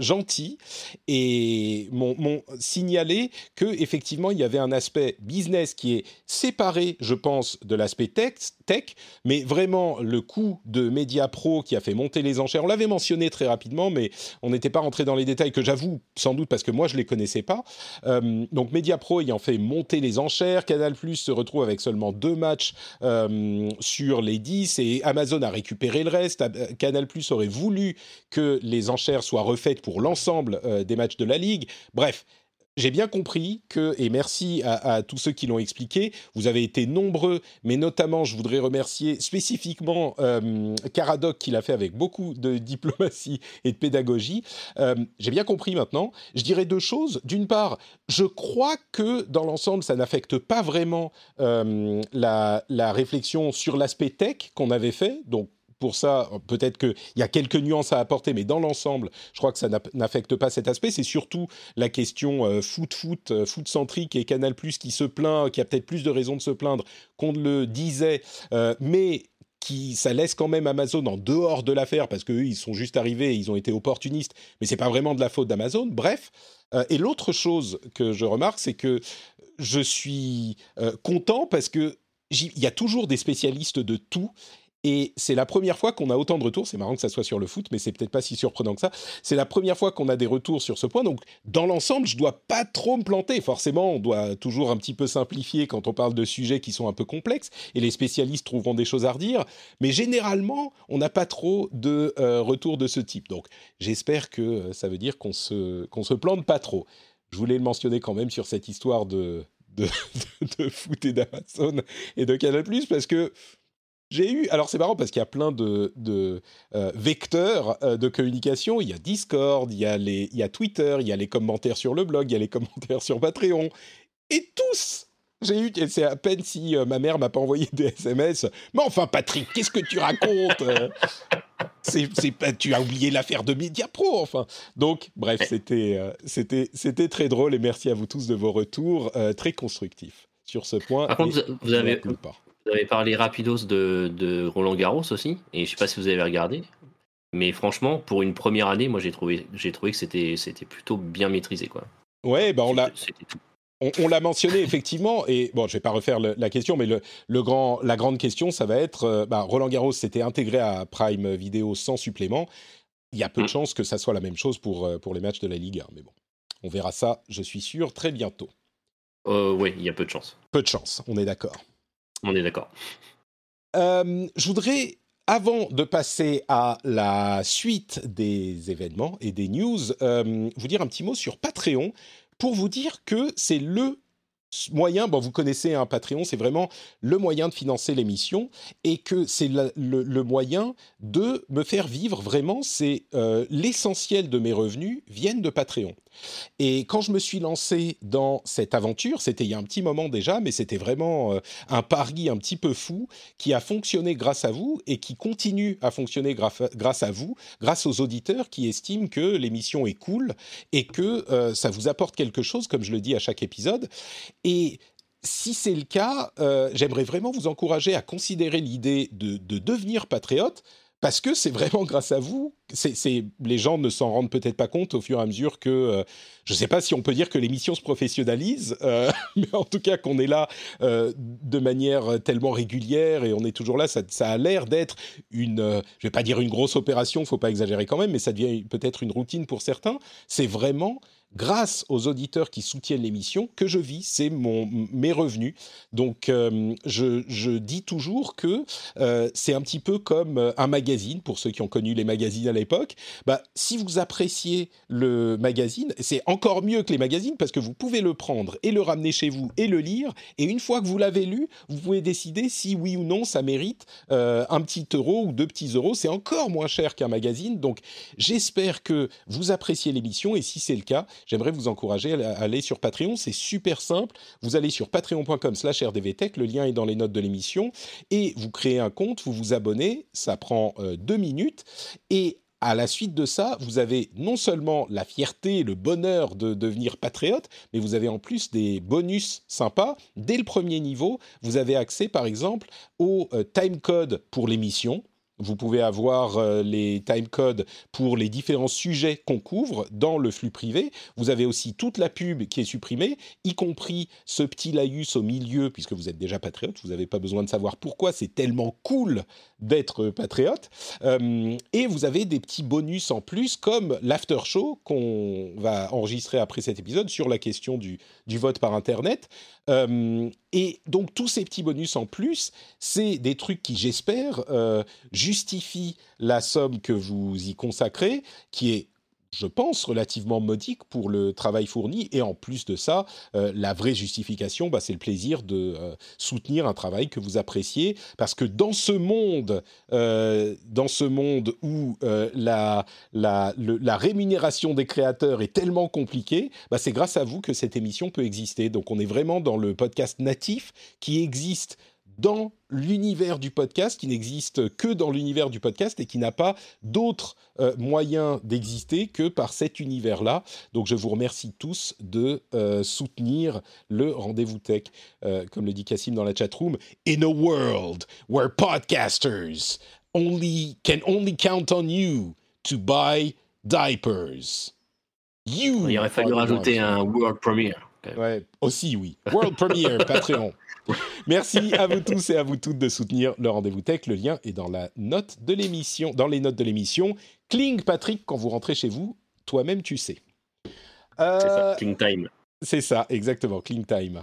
gentils et m'ont signalé que effectivement il y avait un aspect business qui est séparé, je pense, de l'aspect tech, tech, mais vraiment le coût de Media Pro qui a fait monter les enchères. On l'avait mentionné très rapidement, mais on n'était pas rentré dans les détails que j'avoue sans doute parce que moi je les connaissais pas. Euh, donc Mediapro ayant fait monter les enchères, Canal Plus se retrouve avec seulement deux matchs euh, sur les 10 et Amazon a récupéré le reste. Euh, Canal Plus aurait voulu que les enchères soient refaites pour l'ensemble des matchs de la ligue. Bref, j'ai bien compris que, et merci à, tous ceux qui l'ont expliqué, vous avez été nombreux, mais notamment je voudrais remercier spécifiquement euh, Caradoc qui l'a fait avec beaucoup de diplomatie et de pédagogie. Euh, j'ai bien compris maintenant. Je dirais deux choses. D'une part, je crois que dans l'ensemble, ça n'affecte pas vraiment euh, la, la réflexion sur l'aspect tech qu'on avait fait. Donc pour ça, peut-être qu'il y a quelques nuances à apporter, mais dans l'ensemble, je crois que ça n'affecte pas cet aspect. C'est surtout la question euh, foot, foot, euh, foot centrique et Canal Plus qui se plaint, qui a peut-être plus de raisons de se plaindre qu'on ne le disait, euh, mais qui ça laisse quand même Amazon en dehors de l'affaire parce qu'eux ils sont juste arrivés, ils ont été opportunistes, mais c'est pas vraiment de la faute d'Amazon. Bref, et l'autre chose que je remarque, c'est que je suis content parce que il y a toujours des spécialistes de tout et c'est la première fois qu'on a autant de retours. C'est marrant que ça soit sur le foot, mais c'est peut-être pas si surprenant que ça. C'est la première fois qu'on a des retours sur ce point. Donc, dans l'ensemble, je dois pas trop me planter. Forcément, on doit toujours un petit peu simplifier quand on parle de sujets qui sont un peu complexes. Et les spécialistes trouveront des choses à redire. Mais généralement, on n'a pas trop de euh, retours de ce type. Donc, j'espère que euh, ça veut dire qu'on se qu'on se plante pas trop. Je voulais le mentionner quand même sur cette histoire de de, de foot et d'Amazon et de Canal+, parce que j'ai eu, alors c'est marrant parce qu'il y a plein de, euh, vecteurs euh, de communication. Il y a Discord, il y a, les, il y a Twitter, il y a les commentaires sur le blog, il y a les commentaires sur Patreon. Et tous, j'ai eu, c'est à peine si euh, ma mère m'a pas envoyé des SMS. Mais enfin, Patrick, qu'est-ce que tu racontes c'est, tu as oublié l'affaire de Mediapro, enfin. Donc, bref, c'était, c'était, c'était très drôle et merci à vous tous de vos retours très constructifs sur ce point. Par contre, vous avez, vous avez parlé rapidos de, Roland Garros aussi, et je sais pas si vous avez regardé. Mais franchement, pour une première année, moi j'ai trouvé, j'ai trouvé que c'était, c'était plutôt bien maîtrisé, quoi. Ouais, bah on l'a. on, l'a mentionné effectivement, et bon, je vais pas refaire la question, mais le, grand, la grande question, ça va être, euh, bah, Roland Garros s'était intégré à Prime Video sans supplément. Il y a peu de mm. chances que ça soit la même chose pour, euh, pour les matchs de la Ligue 1, mais bon, on verra ça, je suis sûr, très bientôt. Euh, oui, il y a peu de chances. Peu de chances, on est d'accord. On est d'accord. je voudrais avant de passer à la suite des événements et des news, vous dire un petit mot sur Patreon pour vous dire que c'est le moyen, bon, vous connaissez un Patreon, c'est vraiment le moyen de financer l'émission et que c'est le, moyen de me faire vivre vraiment. C'est euh, l'essentiel de mes revenus viennent de Patreon. Et quand je me suis lancé dans cette aventure, c'était il y a un petit moment déjà, mais c'était vraiment euh, un pari un petit peu fou qui a fonctionné grâce à vous et qui continue à fonctionner grâce à vous, grâce aux auditeurs qui estiment que l'émission est cool et que euh, ça vous apporte quelque chose, comme je le dis à chaque épisode. Et si c'est le cas, euh, j'aimerais vraiment vous encourager à considérer l'idée de, de devenir patriote parce que c'est vraiment grâce à vous. Les gens ne s'en rendent peut-être pas compte au fur et à mesure que, euh, je ne sais pas si on peut dire que l'émission se professionnalise, euh, mais en tout cas qu'on est là euh, de manière tellement régulière et on est toujours là, ça, a l'air d'être une, je vais pas dire une grosse opération, faut pas exagérer quand même, mais ça devient peut-être une routine pour certains. C'est vraiment grâce aux auditeurs qui soutiennent l'émission que je vis, c'est mon mes revenus. Donc euh, je, dis toujours que euh, c'est un petit peu comme euh, un magazine pour ceux qui ont connu les magazines à l'époque. Bah, si vous appréciez le magazine, c'est encore mieux que les magazines parce que vous pouvez le prendre et le ramener chez vous et le lire et une fois que vous l'avez lu, vous pouvez décider si oui ou non ça mérite un petit euro ou deux petits euros. C'est encore moins cher qu'un magazine. Donc j'espère que vous appréciez l'émission et si c'est le cas, j'aimerais vous encourager à aller sur Patreon. C'est super simple. Vous allez sur patreon.com/slash rdvtech. Le lien est dans les notes de l'émission. Et vous créez un compte, vous vous abonnez. Ça prend euh, deux minutes. Et à la suite de ça, vous avez non seulement la fierté, le bonheur de devenir patriote, mais vous avez en plus des bonus sympas. Dès le premier niveau, vous avez accès par exemple au euh, timecode pour l'émission. Vous pouvez avoir euh, les timecodes pour les différents sujets qu'on couvre dans le flux privé. Vous avez aussi toute la pub qui est supprimée, y compris ce petit laïus au milieu, puisque vous êtes déjà patriote. Vous n'avez pas besoin de savoir pourquoi c'est tellement cool d'être patriote. Euh, et vous avez des petits bonus en plus, comme l'after show qu'on va enregistrer après cet épisode sur la question du, du vote par Internet. Euh, et donc tous ces petits bonus en plus, c'est des trucs qui, j'espère, euh, justifient la somme que vous y consacrez, qui est je pense, relativement modique pour le travail fourni. Et en plus de ça, euh, la vraie justification, bah, c'est le plaisir de euh, soutenir un travail que vous appréciez. Parce que dans ce monde, euh, dans ce monde où la, rémunération des créateurs est tellement compliquée, bah, c'est grâce à vous que cette émission peut exister. Donc on est vraiment dans le podcast natif qui existe dans l'univers du podcast, qui n'existe que dans l'univers du podcast et qui n'a pas d'autres euh, moyens d'exister que par cet univers-là. Donc je vous remercie tous de euh, soutenir le rendez-vous tech, euh, comme le dit Cassim dans la chatroom. In a world where podcasters only can only count on you to buy diapers. You Il aurait fallu rajouter un world premiere. Ouais, aussi oui. World premiere, Patreon. Merci à vous tous et à vous toutes de soutenir le rendez-vous tech. Le lien est dans la note de l'émission, dans les notes de l'émission. Cling Patrick quand vous rentrez chez vous, toi-même tu sais. Euh, c'est ça, Cling Time. C'est ça, exactement, Cling Time.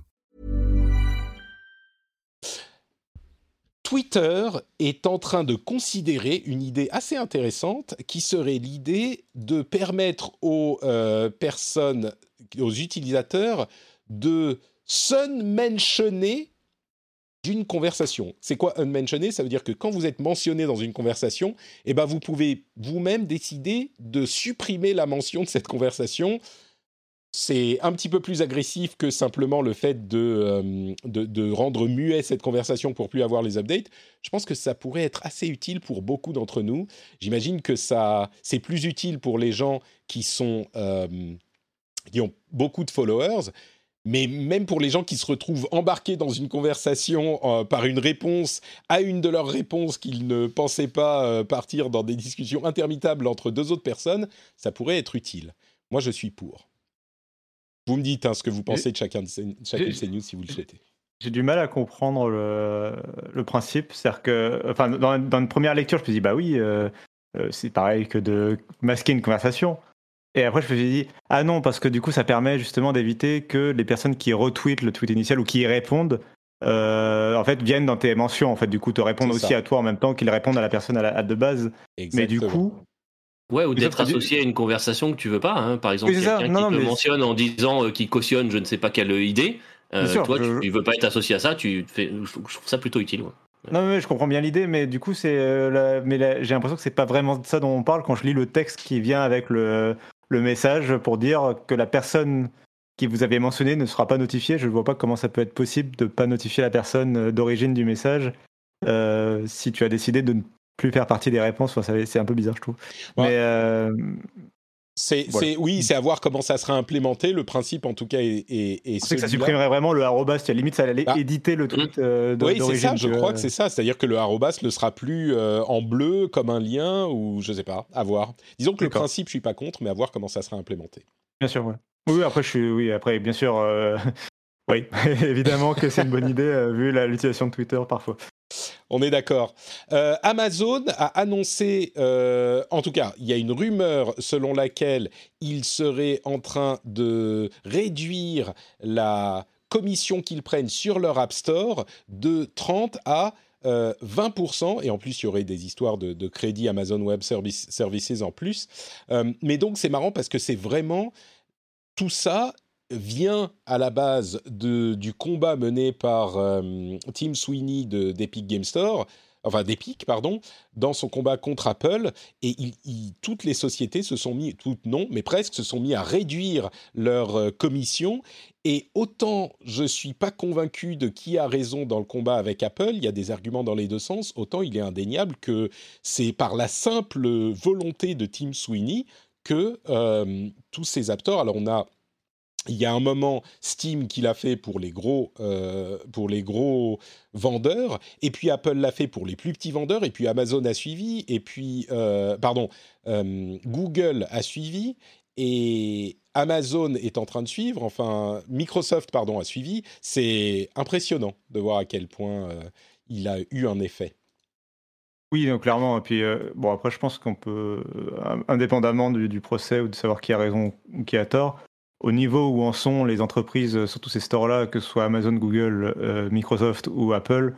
Twitter est en train de considérer une idée assez intéressante qui serait l'idée de permettre aux euh, personnes, aux utilisateurs de sun-mentionner d'une conversation. C'est quoi unmentionné Ça veut dire que quand vous êtes mentionné dans une conversation, eh ben vous pouvez vous-même décider de supprimer la mention de cette conversation. C'est un petit peu plus agressif que simplement le fait de, euh, de, de, rendre muet cette conversation pour plus avoir les updates. Je pense que ça pourrait être assez utile pour beaucoup d'entre nous. J'imagine que ça, c'est plus utile pour les gens qui sont euh, qui ont beaucoup de followers, mais même pour les gens qui se retrouvent embarqués dans une conversation euh, par une réponse à une de leurs réponses qu'ils ne pensaient pas partir dans des discussions interminables entre deux autres personnes, ça pourrait être utile. Moi, je suis pour. Vous me dites hein, ce que vous pensez de chacun de ces, chacune de ces news si vous le souhaitez. J'ai du mal à comprendre le, le principe. C'est-à-dire que, enfin, dans, dans, une première lecture, je me suis dit, bah oui, euh, c'est pareil que de masquer une conversation. Et après, je me suis dit, ah non, parce que du coup, ça permet justement d'éviter que les personnes qui retweetent le tweet initial ou qui y répondent, euh, en fait, viennent dans tes mentions. En fait, du coup, te répondent aussi à toi en même temps qu'ils répondent à la personne à, la, à de base. Exactement. Mais du coup. Ouais, ou d'être associé à une conversation que tu veux pas. Hein. Par exemple, Oui, quelqu'un qui Non, te mais- mentionne en disant euh, qu'il cautionne je ne sais pas quelle idée. Euh, sûr, toi, je- tu veux pas être associé à ça, tu fais... je trouve ça plutôt utile. ouais. Non, mais je comprends bien l'idée, mais du coup, c'est. euh, la- Mais la- j'ai l'impression que c'est pas vraiment de ça dont on parle quand je lis le texte qui vient avec le, le message pour dire que la personne qui vous avez mentionné ne sera pas notifiée. Je ne vois pas comment ça peut être possible de pas notifier la personne euh, d'origine du message si tu as décidé de ne plus faire partie des réponses. Enfin, c'est un peu bizarre, je trouve. Ouais. Mais euh, C'est, Voilà. c'est- oui, c'est à voir comment ça sera implémenté. Le principe, en tout cas, est, est, est sais que ça supprimerait vraiment le arrobas. c'est-à-dire, Limite, ça allait Ah. éditer le tweet euh, de- Oui, c'est ça, je tu crois que c'est ça. C'est-à-dire que le arrobas ne sera plus euh, en bleu comme un lien ou je sais pas, à voir. Disons que le principe, je suis pas contre, mais à voir comment ça sera implémenté. Bien sûr, ouais. Oui, après, je suis, oui, après, bien sûr, euh, oui, évidemment que c'est une bonne idée euh, vu l'utilisation de Twitter parfois. On est d'accord. Euh, Amazon a annoncé, euh, en tout cas, il y a une rumeur selon laquelle il serait en train de réduire la commission qu'ils prennent sur leur App Store de 30 à euh, 20%, et en plus il y aurait des histoires de, crédit Amazon Web Service- Services en plus. Euh, mais donc c'est marrant parce que c'est vraiment tout ça vient à la base de, du combat mené par euh, Tim Sweeney de- d'Epic Game Store, enfin d'Epic, pardon, dans son combat contre Apple, et toutes les sociétés se sont mis, toutes non, mais presque, se sont mis à réduire leur euh, commission, et autant je suis pas convaincu de qui a raison dans le combat avec Apple, il y a des arguments dans les deux sens, autant il est indéniable que c'est par la simple volonté de Tim Sweeney que euh, tous ces Store, alors on a il y a un moment Steam qui l'a fait pour les gros euh, pour les gros vendeurs et puis Apple l'a fait pour les plus petits vendeurs et puis Amazon a suivi et puis euh, pardon euh, Google a suivi et Amazon est en train de suivre enfin Microsoft pardon a suivi c'est impressionnant de voir à quel point il a eu un effet Oui, donc, clairement. Et puis, bon, après, je pense qu'on peut, indépendamment du procès ou de savoir qui a raison ou qui a tort, au niveau où en sont les entreprises, euh, surtout ces stores-là, que ce soit Amazon, Google, euh, Microsoft ou Apple,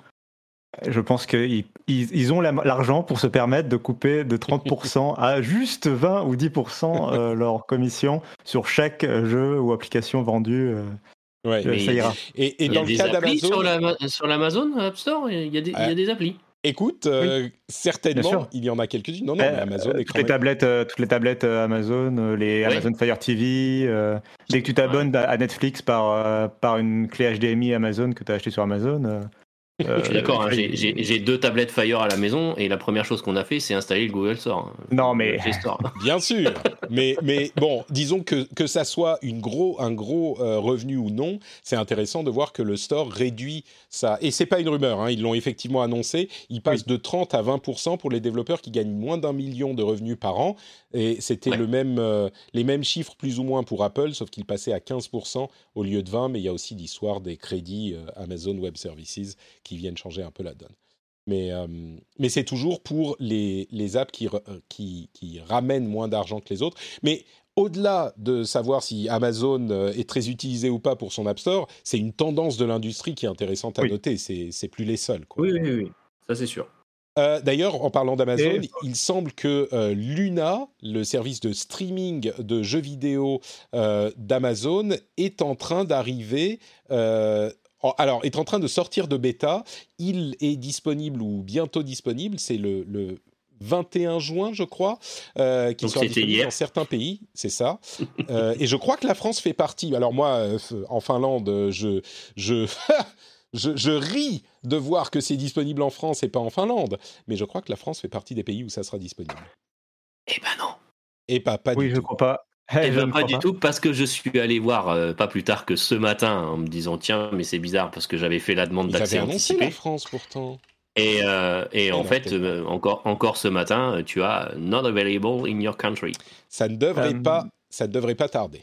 je pense qu'ils ils, ont la- l'argent pour se permettre de couper de 30% à juste 20 ou 10% euh, leur commission sur chaque jeu ou application vendue. euh, ouais. euh, ça ira. et, dans le cas d'Amazon sur la- sur l'Amazon App Store, il y a des, il y a des applis. Écoute euh, certainement il y en a quelques-unes non non Euh, mais Amazon euh, toutes les même tablettes, euh, toutes les tablettes euh, Amazon, euh, les. Amazon Fire TV. euh, dès que tu t'abonnes à Netflix par, euh, par une clé HDMI Amazon que tu as acheté sur Amazon. Euh, Je suis d'accord, hein, euh, j'ai- deux tablettes Fire à la maison et la première chose qu'on a fait, c'est installer le Google Store. hein. Non, mais- Store. Bien sûr, mais, mais bon, disons que, que ça soit une gros, un gros euh, revenu ou non, c'est intéressant de voir que le store réduit ça. Et c'est pas une rumeur, hein, ils l'ont effectivement annoncé, il passe de 30 à 20% pour les développeurs qui gagnent moins d'un million de revenus par an. Et c'était Ouais. le même, euh, les mêmes chiffres plus ou moins pour Apple, sauf qu'il passait à 15% au lieu de 20, mais il y a aussi l'histoire des crédits euh, Amazon Web Services qui viennent changer un peu la donne. Mais, euh, mais c'est toujours pour les, les apps qui, re- qui, qui ramènent moins d'argent que les autres. Mais au-delà de savoir si Amazon est très utilisé ou pas pour son App Store, c'est une tendance de l'industrie qui est intéressante à Oui. noter. C'est c'est plus les seuls. Quoi. Oui, oui, oui. Ça, c'est sûr. Euh, D'ailleurs, en parlant d'Amazon, Et- il semble que euh, Luna, le service de streaming de jeux vidéo euh, d'Amazon, est en train d'arriver. euh, alors, est en train de sortir de bêta. Il est disponible ou bientôt disponible. C'est le, le 21 juin, je crois, euh, qui sera c'était disponible hier. dans certains pays. C'est ça. Euh, et je crois que la France fait partie. Alors moi, euh, en Finlande, je je je, je ris de voir que c'est disponible en France et pas en Finlande, mais je crois que la France fait partie des pays où ça sera disponible. Eh ben non. Et pas pas Oui, du je tout. crois pas. Eh je ben, ne pas crois du tout, parce que je suis allé voir euh, pas plus tard que ce matin en me disant tiens, mais c'est bizarre parce que j'avais fait la demande d'accès anticipé. la France pourtant. Et, euh, et en non, fait, pas. euh, encore, encore ce matin, tu as not available in your country. Ça ne devrait pas, ça ne devrait pas tarder.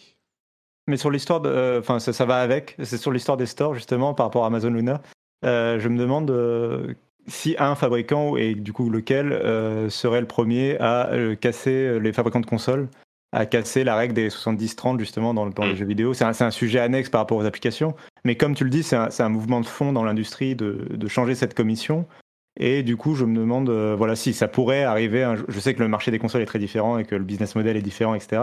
Mais sur l'histoire, de- euh, enfin ça, ça va avec. C'est sur l'histoire des stores justement par rapport à Amazon Luna. Euh, je me demande euh, si un fabricant et du coup lequel euh, serait le premier à euh, casser les fabricants de consoles, à casser la règle des 70-30 justement dans, dans les Mm. jeux vidéo. C'est un, un sujet annexe par rapport aux applications. Mais comme tu le dis, c'est un, un mouvement de fond dans l'industrie de, de changer cette commission. Et du coup, je me demande, euh, voilà, si ça pourrait arriver. un je sais que le marché des consoles est très différent et que le business model est différent, etc.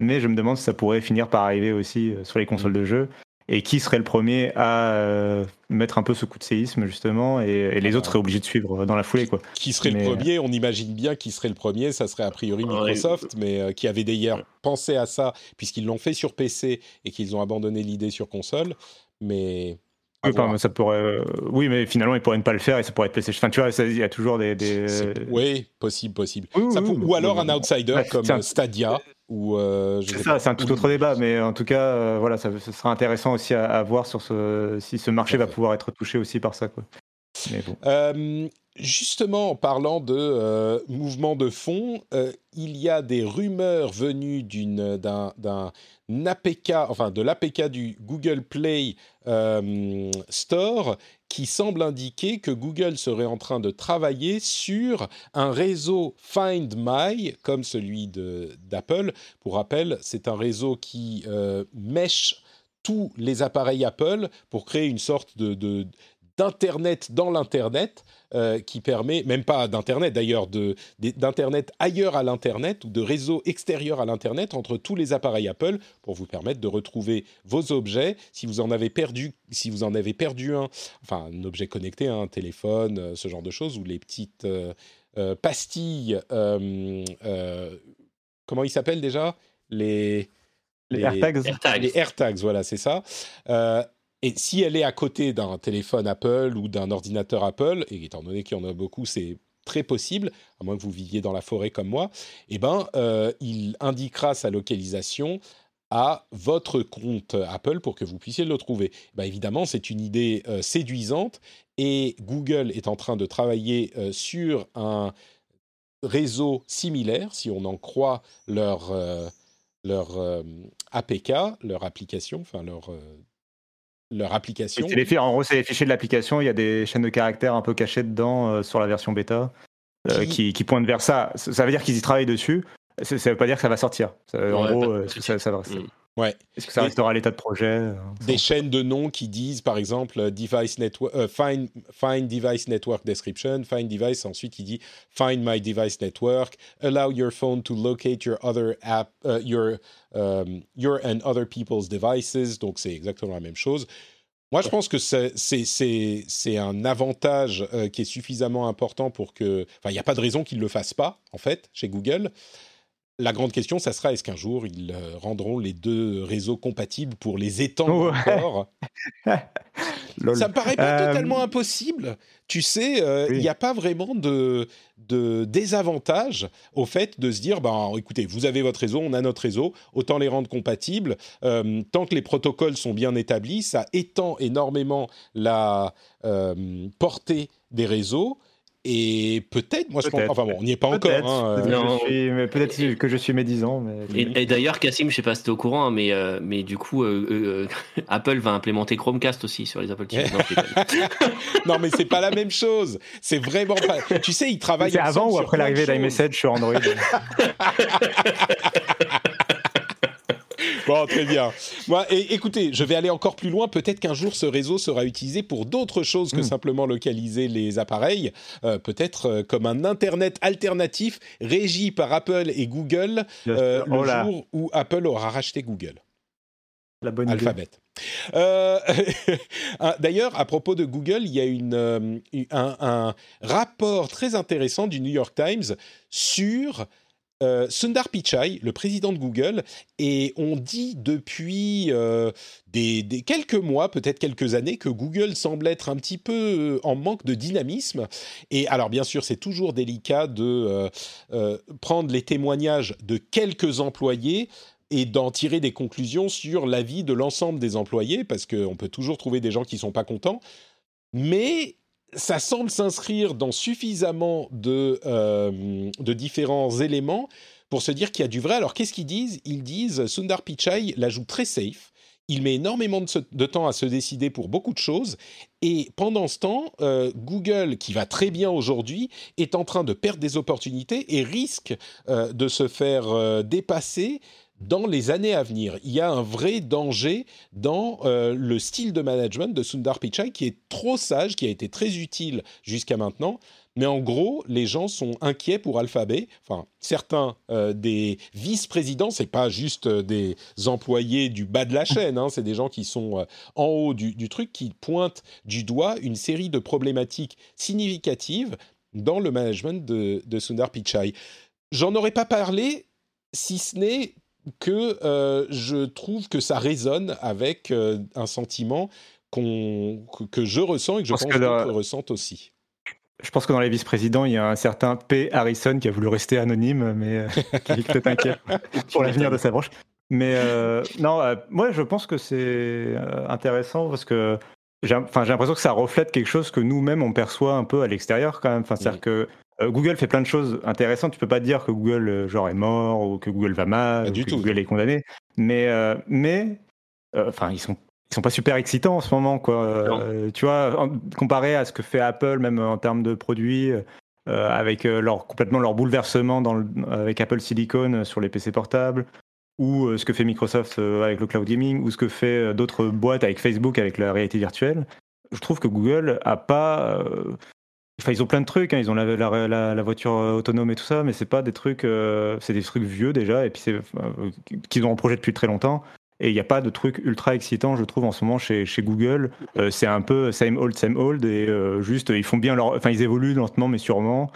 Mais je me demande si ça pourrait finir par arriver aussi euh, sur les consoles de jeu. Et qui serait le premier à euh, mettre un peu ce coup de séisme, justement, et, et les Ah. autres seraient obligés de suivre euh, dans la foulée, quoi. Qui serait Mais- le premier? On imagine bien qui serait le premier. Ça serait a priori Ouais. Microsoft, mais euh, qui avait d'ailleurs pensé à ça puisqu'ils l'ont fait sur PC et qu'ils ont abandonné l'idée sur console. Mais Oui, ça pourrait, euh, oui, mais finalement, ils pourraient ne pas le faire et ça pourrait être PlayStation. Enfin, tu vois, il y a toujours des. Oui, possible, possible. Oui, Ça oui, pour- oui, ou alors oui, un outsider comme euh, Stadia euh, je C'est ça, c'est un tout autre débat, mais en tout cas, euh, voilà, ça, ce sera intéressant aussi à, à voir sur ce, si ce marché va pouvoir être touché aussi par ça, quoi. Euh, justement, en parlant de euh, mouvement de fond, euh, il y a des rumeurs venues d'un d'un APK, enfin de l'APK du Google Play Store, qui semble indiquer que Google serait en train de travailler sur un réseau Find My, comme celui d'Apple. Pour rappel, c'est un réseau qui mèche tous les appareils Apple pour créer une sorte de d'internet dans l'internet euh, qui permet même pas d'internet d'ailleurs d'internet ailleurs à l'internet ou de réseaux extérieurs à l'internet entre tous les appareils Apple pour vous permettre de retrouver vos objets. Si vous en avez perdu si vous en avez perdu un enfin un objet connecté un téléphone euh, ce genre de choses ou les petites euh, euh, pastilles comment ils s'appellent déjà? Les Les AirTags. AirTags, voilà, c'est ça. Euh, et si elle est à côté d'un téléphone Apple ou d'un ordinateur Apple, et étant donné qu'il y en a beaucoup, c'est très possible, à moins que vous viviez dans la forêt comme moi, eh ben, euh, il indiquera sa localisation à votre compte Apple pour que vous puissiez le trouver. Ben, évidemment, c'est une idée euh, séduisante et Google est en train de travailler euh, sur un réseau similaire, si on en croit leur, leur APK, leur application, enfin leur, leur application. C'est les en gros, c'est les fichiers de l'application. Il y a des chaînes de caractères un peu cachées dedans euh, sur la version bêta euh, Qui- qui, qui pointent vers ça. Ça veut dire qu'ils y travaillent dessus. Ça veut pas dire que ça va sortir. Ça- en gros, euh, ça va- Mm. Ouais. est-ce que ça restera l'état de projet euh, des chaînes de noms qui disent, par exemple, euh, device network, euh, find, find device network description, find device, ensuite il dit find my device network, allow your phone to locate your other app, your, um, your and other people's devices. Donc c'est exactement la même chose. Moi, je pense que c'est- un avantage euh, qui est suffisamment important pour que. Enfin, il n'y a pas de raison qu'ils ne le fassent pas, en fait, chez Google. La grande question, ça sera est-ce qu'un jour ils euh, rendront les deux réseaux compatibles pour les étendre Ouais. encore? Ça me paraît pas Euh, totalement impossible. Tu sais, euh, il Oui. n'y a pas vraiment de, de désavantage au fait de se dire, ben, écoutez, vous avez votre réseau, on a notre réseau, autant les rendre compatibles. Euh, tant que les protocoles sont bien établis, ça étend énormément la portée des réseaux. Et peut-être, moi je pense, enfin bon, on n'y est pas encore. Peut-être hein, peut-être euh, Non. que je suis- mais peut-être que je suis médisant. Mais... Et, et d'ailleurs, Cassim, je sais pas si t'es au courant, hein, mais, euh, mais du coup, euh, euh, Apple va implémenter Chromecast aussi sur les Apple TV. Non, mais c'est pas la même chose. C'est vraiment pas. Tu sais, ils travaillent. C'est avant ou après l'arrivée d'iMessage sur Android Bon, très bien. Moi, et, écoutez, je vais aller encore plus loin. Peut-être qu'un jour, ce réseau sera utilisé pour d'autres choses que Mm. simplement localiser les appareils. Euh, Peut-être euh, comme un Internet alternatif régi par Apple et Google euh, le Oh jour où Apple aura racheté Google. la bonne idée. Alphabet. Euh, D'ailleurs, à propos de Google, il y a une, euh, un, un rapport très intéressant du New York Times sur euh, Sundar Pichai, le président de Google, et on dit depuis euh, des, quelques mois, peut-être quelques années, que Google semble être un petit peu euh, en manque de dynamisme. Et alors, bien sûr, c'est toujours délicat de prendre les témoignages de quelques employés et d'en tirer des conclusions sur l'avis de l'ensemble des employés, parce qu'on peut toujours trouver des gens qui ne sont pas contents. Mais ça semble s'inscrire dans suffisamment de, euh, de différents éléments pour se dire qu'il y a du vrai. Alors qu'est-ce qu'ils disent? Ils disent Sundar Pichai la joue très safe. Il met énormément de, temps à se décider pour beaucoup de choses. Et pendant ce temps, euh, Google, qui va très bien aujourd'hui, est en train de perdre des opportunités et risque euh, de se faire dépasser dans les années à venir. Il y a un vrai danger dans euh, le style de management de Sundar Pichai qui est trop sage, qui a été très utile jusqu'à maintenant. Mais en gros, les gens sont inquiets pour Alphabet. Enfin, certains euh, des vice-présidents, c'est pas juste euh, des employés du bas de la chaîne, hein, c'est des gens qui sont en haut du, du truc, qui pointent du doigt une série de problématiques significatives dans le management de, de Sundar Pichai. J'en aurais pas parlé si ce n'est que euh, je trouve que ça résonne avec euh, un sentiment que, je ressens et que je pense que d'autres ressentent aussi. Je pense que dans les vice-présidents, il y a un certain P. Harrison qui a voulu rester anonyme, mais euh, qui est peut-être inquiet pour l'avenir de sa branche. Mais euh, non, moi je pense que c'est intéressant parce que j'ai l'impression que ça reflète quelque chose que nous-mêmes on perçoit un peu à l'extérieur quand même. Enfin, c'est-à-dire Mhm. que euh, Google fait plein de choses intéressantes. Tu peux pas dire que Google euh, genre est mort ou que Google va mal Pas ou du que tout. Google est condamné. Mais euh, mais enfin ils sont ils sont pas super excitants en ce moment quoi. Tu vois, en- comparé à ce que fait Apple même en termes de produits. avec leur, complètement leur bouleversement dans le- avec Apple Silicon sur les PC portables, ou ce que fait Microsoft avec le cloud gaming, ou ce que fait d'autres boîtes avec Facebook avec la réalité virtuelle. Je trouve que Google a pas. euh, Enfin, ils ont plein de trucs. hein. Ils ont la, la- la- voiture euh, autonome et tout ça, mais c'est pas des trucs. euh, c'est des trucs vieux déjà, et puis c'est euh, qu'ils ont en projet depuis très longtemps. Et il n'y a pas de trucs ultra excitants, je trouve, en ce moment chez, chez Google. Euh, c'est un peu same old, same old, et euh, juste, ils font bien leur. Enfin, ils évoluent lentement, mais sûrement.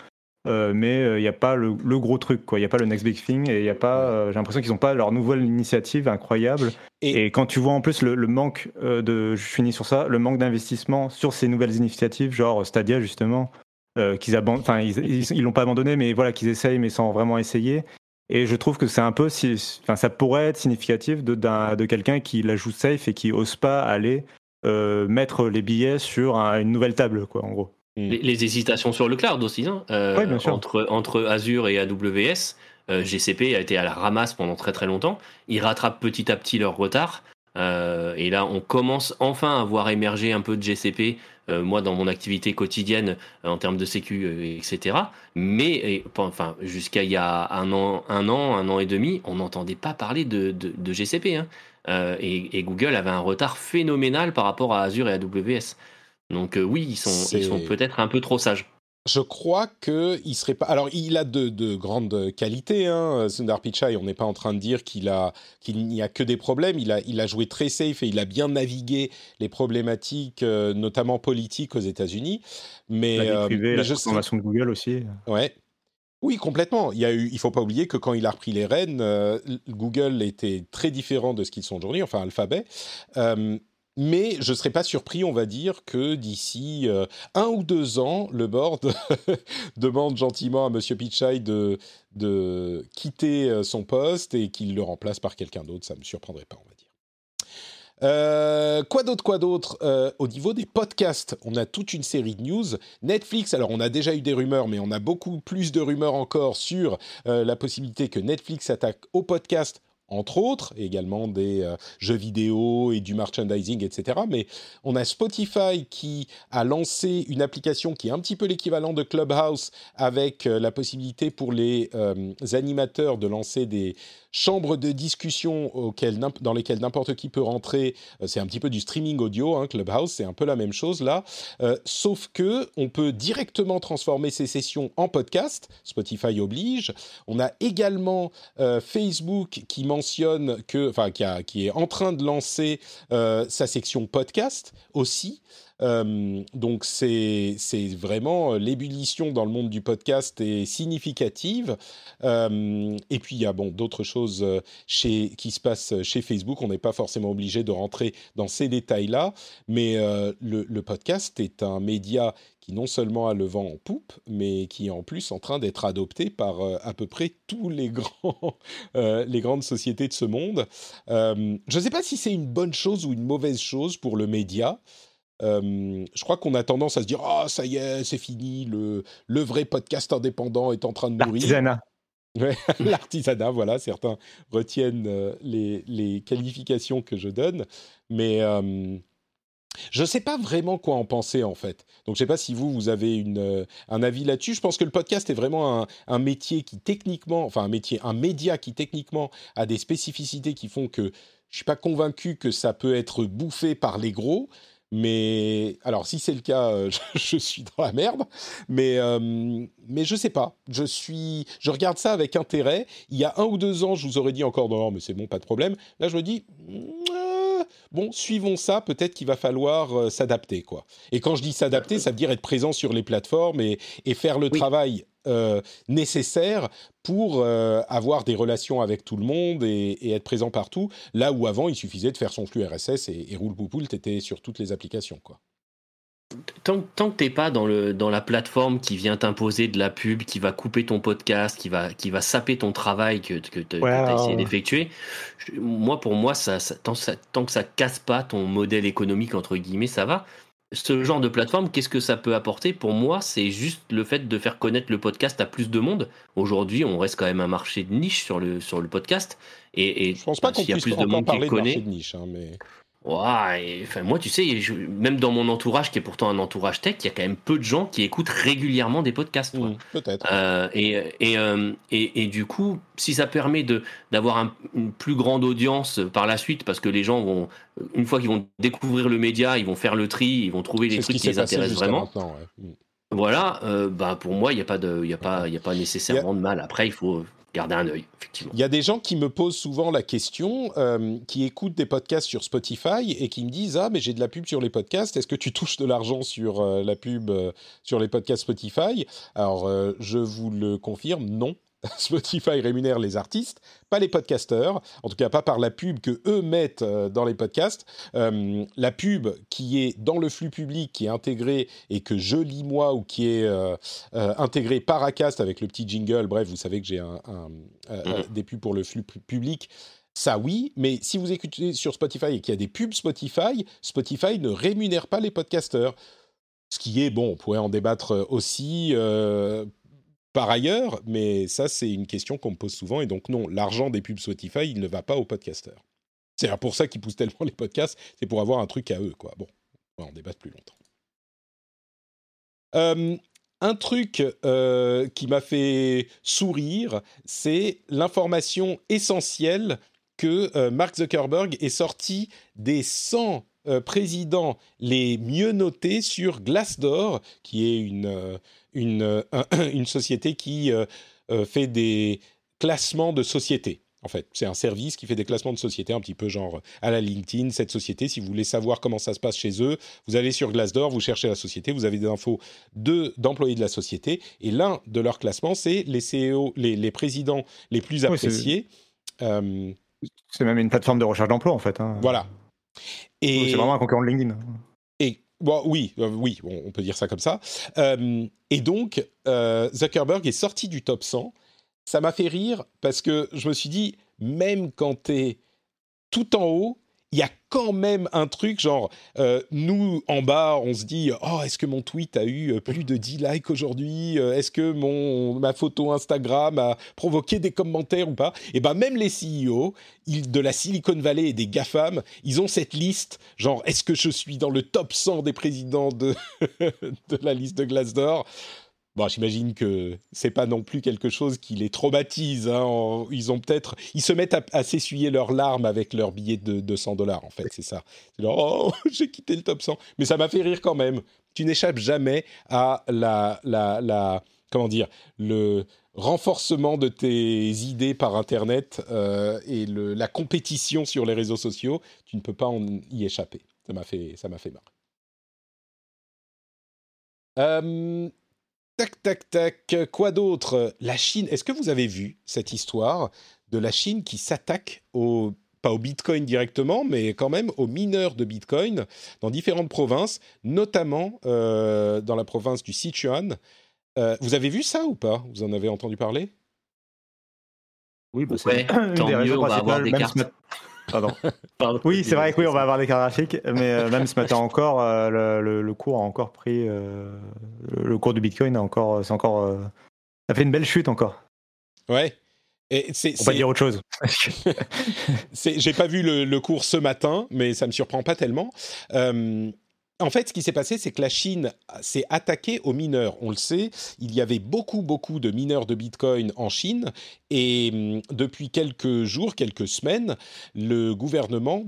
Euh, mais euh, il n'y a pas le, le gros truc, quoi. Il n'y a pas le next big thing, et il a pas. euh, J'ai l'impression qu'ils n'ont pas leur nouvelle initiative incroyable. Et- Et, quand tu vois en plus le, le manque euh, de. Je finis sur ça, le manque d'investissement sur ces nouvelles initiatives, genre Stadia, justement, euh, qu'ils abandonnent. Enfin, ils l'ont pas abandonné, mais voilà, qu'ils essayent, mais sans vraiment essayer. Et je trouve que c'est un peu, enfin, ça pourrait être significatif de, d'un- de quelqu'un qui la joue safe et qui ose pas aller euh, mettre les billets sur un- une nouvelle table, quoi, en gros. Les, les hésitations sur le cloud aussi, hein, euh, Ouais, bien sûr. entre, entre Azure et AWS. euh, GCP a été à la ramasse pendant très très longtemps. Ils rattrapent petit à petit leur retard. euh, et là, on commence enfin à voir émerger un peu de GCP, moi dans mon activité quotidienne en termes de sécu, etc. Mais et, enfin, jusqu'à il y a un an, un an, un an et demi, on n'entendait pas parler de, de, de GCP. hein. Et, et Google avait un retard phénoménal par rapport à Azure et AWS. Donc euh, oui, ils sont, ils sont C'est- peut-être un peu trop sages. Je crois que il serait pas. Alors, il a de, de grandes qualités, hein, Sundar Pichai. On n'est pas en train de dire qu'il a qu'il n'y a que des problèmes. Il a il a joué très safe et il a bien navigué les problématiques, euh, notamment politiques aux États-Unis. Mais, La vie euh, privée, mais la je de Google aussi. Ouais. Oui, complètement. Il y a eu, il faut pas oublier que quand il a repris les rênes, euh, Google était très différent de ce qu'ils sont aujourd'hui, enfin Alphabet. Mais je ne serais pas surpris, on va dire, que d'ici euh, un ou deux ans, le board demande gentiment à Monsieur Pichai de, quitter euh, son poste et qu'il le remplace par quelqu'un d'autre. Ça ne me surprendrait pas, on va dire. Euh, quoi d'autre, quoi d'autre Au niveau des podcasts, on a toute une série de news. Netflix, alors on a déjà eu des rumeurs, mais on a beaucoup plus de rumeurs encore sur la possibilité que Netflix s'attaque aux podcasts entre autres, également des euh, jeux vidéo et du merchandising, etc. Mais on a Spotify qui a lancé une application qui est un petit peu l'équivalent de Clubhouse, avec euh, la possibilité pour les euh, animateurs de lancer des chambres de discussion dans lesquelles n'importe qui peut rentrer. Euh, c'est un petit peu du streaming audio, hein, Clubhouse, c'est un peu la même chose là. Euh, sauf que on peut directement transformer ces sessions en podcast. Spotify oblige. On a également euh, Facebook qui mentionne que, enfin, qui, est en train de lancer sa section podcast aussi. Euh, donc c'est vraiment euh, l'ébullition dans le monde du podcast est significative. Euh, et puis il y a bon d'autres choses chez qui se passent chez Facebook. On n'est pas forcément obligé de rentrer dans ces détails-là, mais le, podcast est un média qui non seulement a le vent en poupe, mais qui est en plus en train d'être adopté par à peu près tous les grands, les grandes sociétés de ce monde. Je ne sais pas si c'est une bonne chose ou une mauvaise chose pour le média. Euh, je crois qu'on a tendance à se dire ah ça y est c'est fini le le vrai podcast indépendant est en train de mourir L'artisanat. Ouais, l'artisanat, voilà, certains retiennent euh, les, les qualifications que je donne, mais euh, je ne sais pas vraiment quoi en penser en fait. Donc je ne sais pas si vous, vous avez une, euh, un avis là-dessus. Je pense que le podcast est vraiment un, un métier qui techniquement, enfin un métier, un média qui techniquement a des spécificités qui font que je ne suis pas convaincu que ça peut être bouffé par les gros. Mais alors, si c'est le cas, euh, je, suis dans la merde. Mais, euh, mais je sais pas. Je suis, je regarde ça avec intérêt. Il y a un ou deux ans, je vous aurais dit encore non, mais c'est bon, pas de problème. Là, je me dis, euh, bon, suivons ça. Peut-être qu'il va falloir euh, s'adapter, quoi. Et quand je dis s'adapter, ça veut dire être présent sur les plateformes et, et faire le Oui. travail euh, nécessaire pour euh, avoir des relations avec tout le monde et, et être présent partout. Là où avant, il suffisait de faire son flux RSS et, et roule poupoule, t'étais sur toutes les applications, quoi. Tant, tant que t'es pas dans, le, dans la plateforme qui vient t'imposer de la pub, qui va couper ton podcast, qui va, qui va saper ton travail que, que tu as essayé d'effectuer, moi, pour moi, ça, ça- tant, ça, tant que ça casse pas ton modèle économique, entre guillemets, ça va. Ce genre de plateforme, qu'est-ce que ça peut apporter? Pour moi, c'est juste le fait de faire connaître le podcast à plus de monde. Aujourd'hui, on reste quand même un marché de niche sur le, sur le podcast. Et, et Je pense pas qu'on puisse plus de monde qui parler de marché de niche, hein, mais Ouais, enfin, moi, tu sais, je- même dans mon entourage, qui est pourtant un entourage tech, il y a quand même peu de gens qui écoutent régulièrement des podcasts. quoi. Mm, peut-être. Euh, et, et, euh, et, et du coup, si ça permet d'avoir un- une plus grande audience par la suite, parce que les gens vont, une fois qu'ils vont découvrir le média, ils vont faire le tri, ils vont trouver les trucs qui les intéressent vraiment. maintenant. ouais. Mm. Voilà, euh, bah pour moi, il n'y a pas de, il y a pas, il y a pas nécessairement de mal. Après, il faut un œil, effectivement. Il y a des gens qui me posent souvent la question, euh, qui écoutent des podcasts sur Spotify et qui me disent Ah, mais j'ai de la pub sur les podcasts, est-ce que tu touches de l'argent sur euh, la pub euh, sur les podcasts Spotify? Alors, je vous le confirme, non. Spotify rémunère les artistes, pas les podcasteurs, en tout cas pas par la pub que eux mettent euh, dans les podcasts. Euh, la pub qui est dans le flux public, qui est intégrée et que je lis moi ou qui est euh, euh, intégrée par Acast avec le petit jingle, bref, vous savez que j'ai un, un- euh, des pubs pour le flux pu- public. Ça oui, mais si vous écoutez sur Spotify et qu'il y a des pubs Spotify, Spotify ne rémunère pas les podcasteurs. Ce qui est, bon, on pourrait en débattre aussi euh, par ailleurs, mais ça, c'est une question qu'on me pose souvent. Et donc, non, l'argent des pubs Spotify, il ne va pas aux podcasteurs. C'est pour ça qu'ils poussent tellement les podcasts, c'est pour avoir un truc à eux, quoi. Bon, on en débattre plus longtemps. Euh, un truc euh, qui m'a fait sourire, c'est l'information essentielle que euh, Mark Zuckerberg est sorti des 100 euh, présidents les mieux notés sur Glassdoor, qui est une, euh, une, euh, une société qui euh, fait des classements de sociétés. En fait, c'est un service qui fait des classements de sociétés, un petit peu genre à la LinkedIn, cette société. Si vous voulez savoir comment ça se passe chez eux, vous allez sur Glassdoor, vous cherchez la société, vous avez des infos de, d'employés de la société. Et l'un de leurs classements, c'est les CEO, les, les présidents les plus Oui, c'est- appréciés. Euh, C'est même une plateforme de recherche d'emploi en fait. hein. voilà. Et C'est vraiment un concurrent de LinkedIn. et bon, oui, euh, oui, on, on peut dire ça comme ça. Euh, et donc, euh, Zuckerberg est sorti du top 100. Ça m'a fait rire parce que je me suis dit, même quand tu es tout en haut, il y a quand même un truc genre euh, nous en bas on se dit oh est-ce que mon tweet a eu euh, plus de 10 likes aujourd'hui Euh, est-ce que mon ma photo Instagram a provoqué des commentaires ou pas? Et ben même les CEO de la Silicon Valley et des GAFAM ils ont cette liste genre est-ce que je suis dans le top 100 des présidents de de la liste de Glassdoor? Bon, j'imagine que c'est pas non plus quelque chose qui les traumatise. hein. Ils ont peut-être, ils se mettent à, s'essuyer leurs larmes avec leur billet de 200 dollars. En fait, c'est ça. C'est oh, j'ai quitté le top 100. Mais ça m'a fait rire quand même. Tu n'échappes jamais à la, la, comment dire, le renforcement de tes idées par Internet euh, et la compétition sur les réseaux sociaux. Tu ne peux pas y échapper. Ça m'a fait, ça m'a fait marrer. Euh, Tac, tac, tac. Quoi d'autre? La Chine. Est-ce que vous avez vu cette histoire de la Chine qui s'attaque au pas au Bitcoin directement, mais quand même aux mineurs de Bitcoin dans différentes provinces, notamment euh, dans la province du Sichuan? Euh, vous avez vu ça ou pas? Vous en avez entendu parler? Oui, bah, Ouais, une tant des mieux, raisons on va avoir principales, des cartes. Pardon. Pardon. Oui, c'est vrai que oui, on va avoir des cartes graphiques, mais euh, même ce matin encore, euh, le, le- le cours a encore pris, euh, le, cours du Bitcoin a encore, c'est encore, ça fait une belle chute encore. Ouais. Et c'est, pas c'est- dire autre chose. C'est- J'ai pas vu le, le cours ce matin, mais ça me surprend pas tellement. En fait, ce qui s'est passé, c'est que la Chine s'est attaquée aux mineurs. On le sait, il y avait beaucoup, beaucoup de mineurs de Bitcoin en Chine. Et hum, depuis quelques jours, quelques semaines, le gouvernement,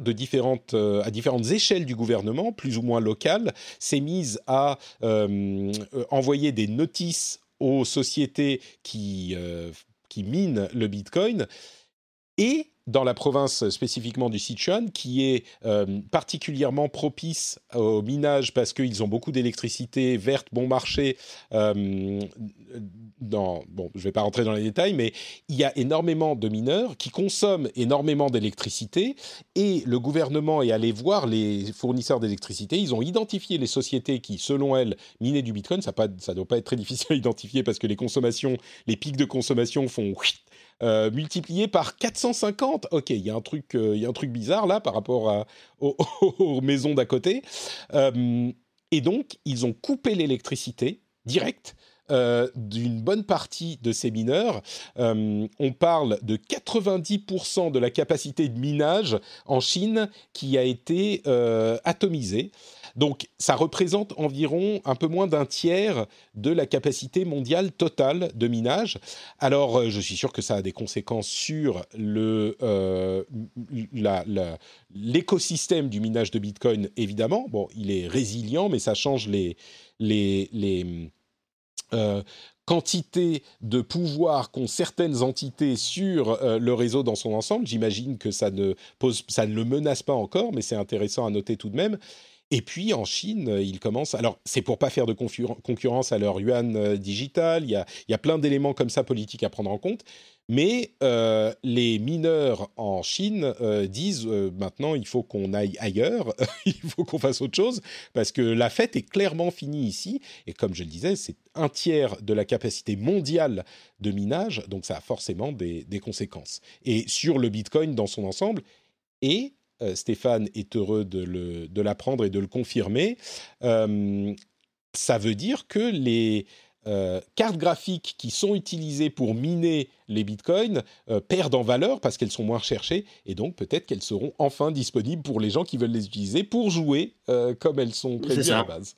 euh, à différentes échelles du gouvernement, plus ou moins locales, s'est mise à euh, euh, envoyer des notices aux sociétés qui, euh, qui minent le Bitcoin et dans la province spécifiquement du Sichuan, qui est euh, particulièrement propice au minage parce qu'ils ont beaucoup d'électricité verte bon marché. euh, bon, je ne vais pas rentrer dans les détails, mais il y a énormément de mineurs qui consomment énormément d'électricité et le gouvernement est allé voir les fournisseurs d'électricité. Ils ont identifié les sociétés qui, selon elles, minaient du Bitcoin. Ça ne doit pas être très difficile à identifier parce que les consommations, les pics de consommation font euh, multiplié par 450. Ok, il y a un truc, euh, un truc bizarre là par rapport aux, maisons d'à côté. Euh, et donc, ils ont coupé l'électricité directe. d'une bonne partie de ces mineurs. On parle de 90% de la capacité de minage en Chine qui a été atomisée. Donc, ça représente environ un peu moins d'un tiers de la capacité mondiale totale de minage. Alors, euh, je suis sûr que ça a des conséquences sur euh, l'écosystème du minage de Bitcoin, évidemment. Bon, il est résilient, mais ça change les, les, euh, quantités de pouvoir qu'ont certaines entités sur le réseau dans son ensemble. J'imagine que ça ne, ça ne le menace pas encore, mais c'est intéressant à noter tout de même. Et puis en Chine, ils commencent. Alors, c'est pour pas faire de concurrence à leur yuan euh, digital. Il y a, il y a plein d'éléments comme ça politiques à prendre en compte. Mais euh, les mineurs en Chine euh, disent maintenant il faut qu'on aille ailleurs, il faut qu'on fasse autre chose, parce que la fête est clairement finie ici. Et comme je le disais, c'est un tiers de la capacité mondiale de minage, donc ça a forcément des, des conséquences. Et sur le Bitcoin dans son ensemble, et Stéphane est heureux de, l'apprendre et de le confirmer, euh, ça veut dire que les euh, cartes graphiques qui sont utilisées pour miner les bitcoins euh, perdent en valeur parce qu'elles sont moins recherchées et donc peut-être qu'elles seront enfin disponibles pour les gens qui veulent les utiliser pour jouer euh, comme elles sont prévues à la base.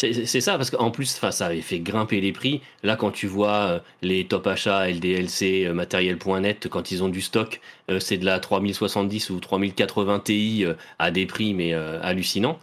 C'est ça, parce qu'en plus, ça avait fait grimper les prix. Là, quand tu vois euh, les top achats, LDLC, euh, matériel.net, quand ils ont du stock, euh, c'est de la 3070 ou 3080 Ti à des prix, mais hallucinants.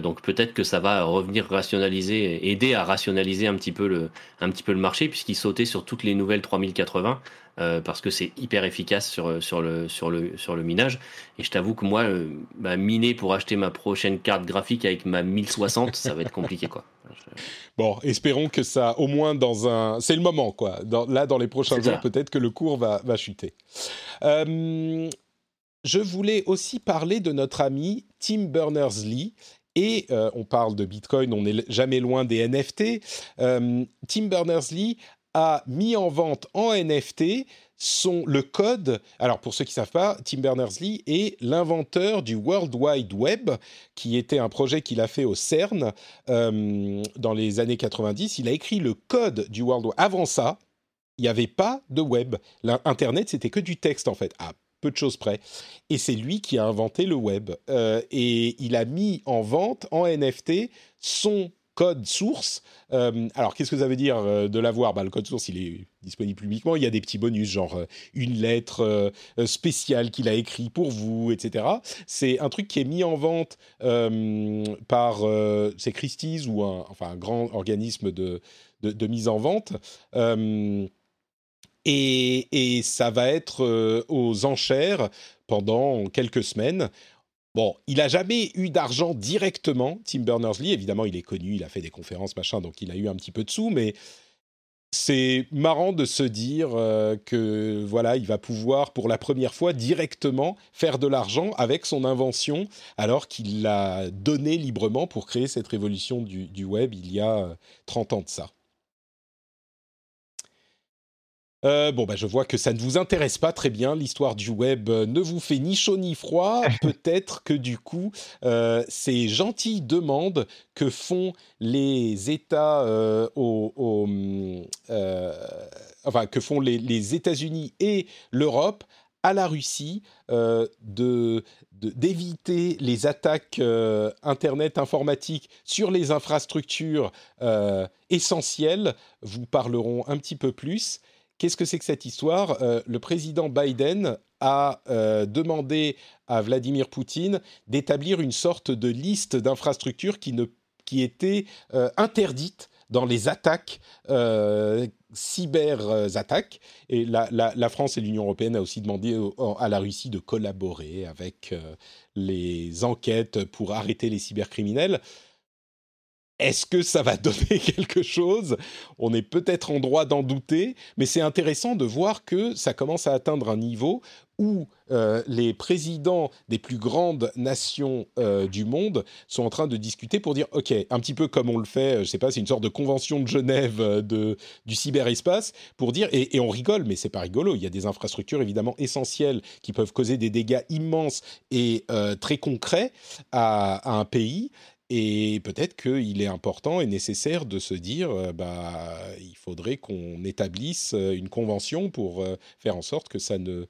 Donc peut-être que ça va revenir rationaliser, aider à rationaliser un petit peu le, un petit peu le marché, puisqu'il sautait sur toutes les nouvelles 3080. Euh, parce que c'est hyper efficace sur, sur, le, sur, le, sur le minage. Et je t'avoue que moi, euh, bah, miner pour acheter ma prochaine carte graphique avec ma 1060, ça va être compliqué. quoi. Je- Bon, espérons que ça, au moins dans un... C'est le moment, quoi. Dans- là, dans les prochains jours, peut-être que le cours va, va chuter. Euh, je voulais aussi parler de notre ami Tim Berners-Lee. Et euh, on parle de Bitcoin, on n'est jamais loin des NFT. Euh, Tim Berners-Lee a mis en vente en NFT son, le code. Alors, pour ceux qui ne savent pas, Tim Berners-Lee est l'inventeur du World Wide Web, qui était un projet qu'il a fait au CERN euh, dans les années 90. Il a écrit le code du World Wide. Avant ça, il n'y avait pas de web. Internet, c'était que du texte, en fait, à peu de choses près. Et c'est lui qui a inventé le web. Euh, et il a mis en vente, en NFT, son code source. Euh, alors, qu'est-ce que ça veut dire euh, de l'avoir? Bah, Le code source, il est disponible publiquement. Il y a des petits bonus, genre euh, une lettre spéciale qu'il a écrit pour vous, etc. C'est un truc qui est mis en vente par c'est Christie's ou un, enfin, un grand organisme de, de, mise en vente. Et, et, ça va être aux enchères pendant quelques semaines. Bon, il a jamais eu d'argent directement, Tim Berners-Lee. Évidemment, il est connu, il a fait des conférences, machin, donc il a eu un petit peu de sous, mais c'est marrant de se dire euh, que voilà, il va pouvoir pour la première fois directement faire de l'argent avec son invention, alors qu'il l'a donné librement pour créer cette révolution du, du web il y a 30 ans de ça. Euh, bon, bah, je vois que ça ne vous intéresse pas très bien. L'histoire du web euh, ne vous fait ni chaud ni froid. Peut-être que du coup, euh, ces gentilles demandes que font les États au, enfin que font les, États-Unis et l'Europe à la Russie de d'éviter les attaques internet informatiques sur les infrastructures essentielles vous parleront un petit peu plus. Qu'est-ce que c'est que cette histoire? Euh, Le président Biden a euh, demandé à Vladimir Poutine d'établir une sorte de liste d'infrastructures qui, qui étaient euh, interdites dans les attaques cyber-attaques. Et la, la, France et l'Union européenne a aussi demandé à la Russie de collaborer avec les enquêtes pour arrêter les cybercriminels. Est-ce que ça va donner quelque chose? On est peut-être en droit d'en douter, mais c'est intéressant de voir que ça commence à atteindre un niveau où euh, les présidents des plus grandes nations euh, du monde sont en train de discuter pour dire, OK, un petit peu comme on le fait, je ne sais pas, c'est une sorte de convention de Genève euh, du cyberespace, pour dire, et, on rigole, mais c'est pas rigolo, il y a des infrastructures évidemment essentielles qui peuvent causer des dégâts immenses et très concrets à, un pays, et peut-être qu'il est important et nécessaire de se dire, bah, il faudrait qu'on établisse une convention pour faire en sorte que ça ne,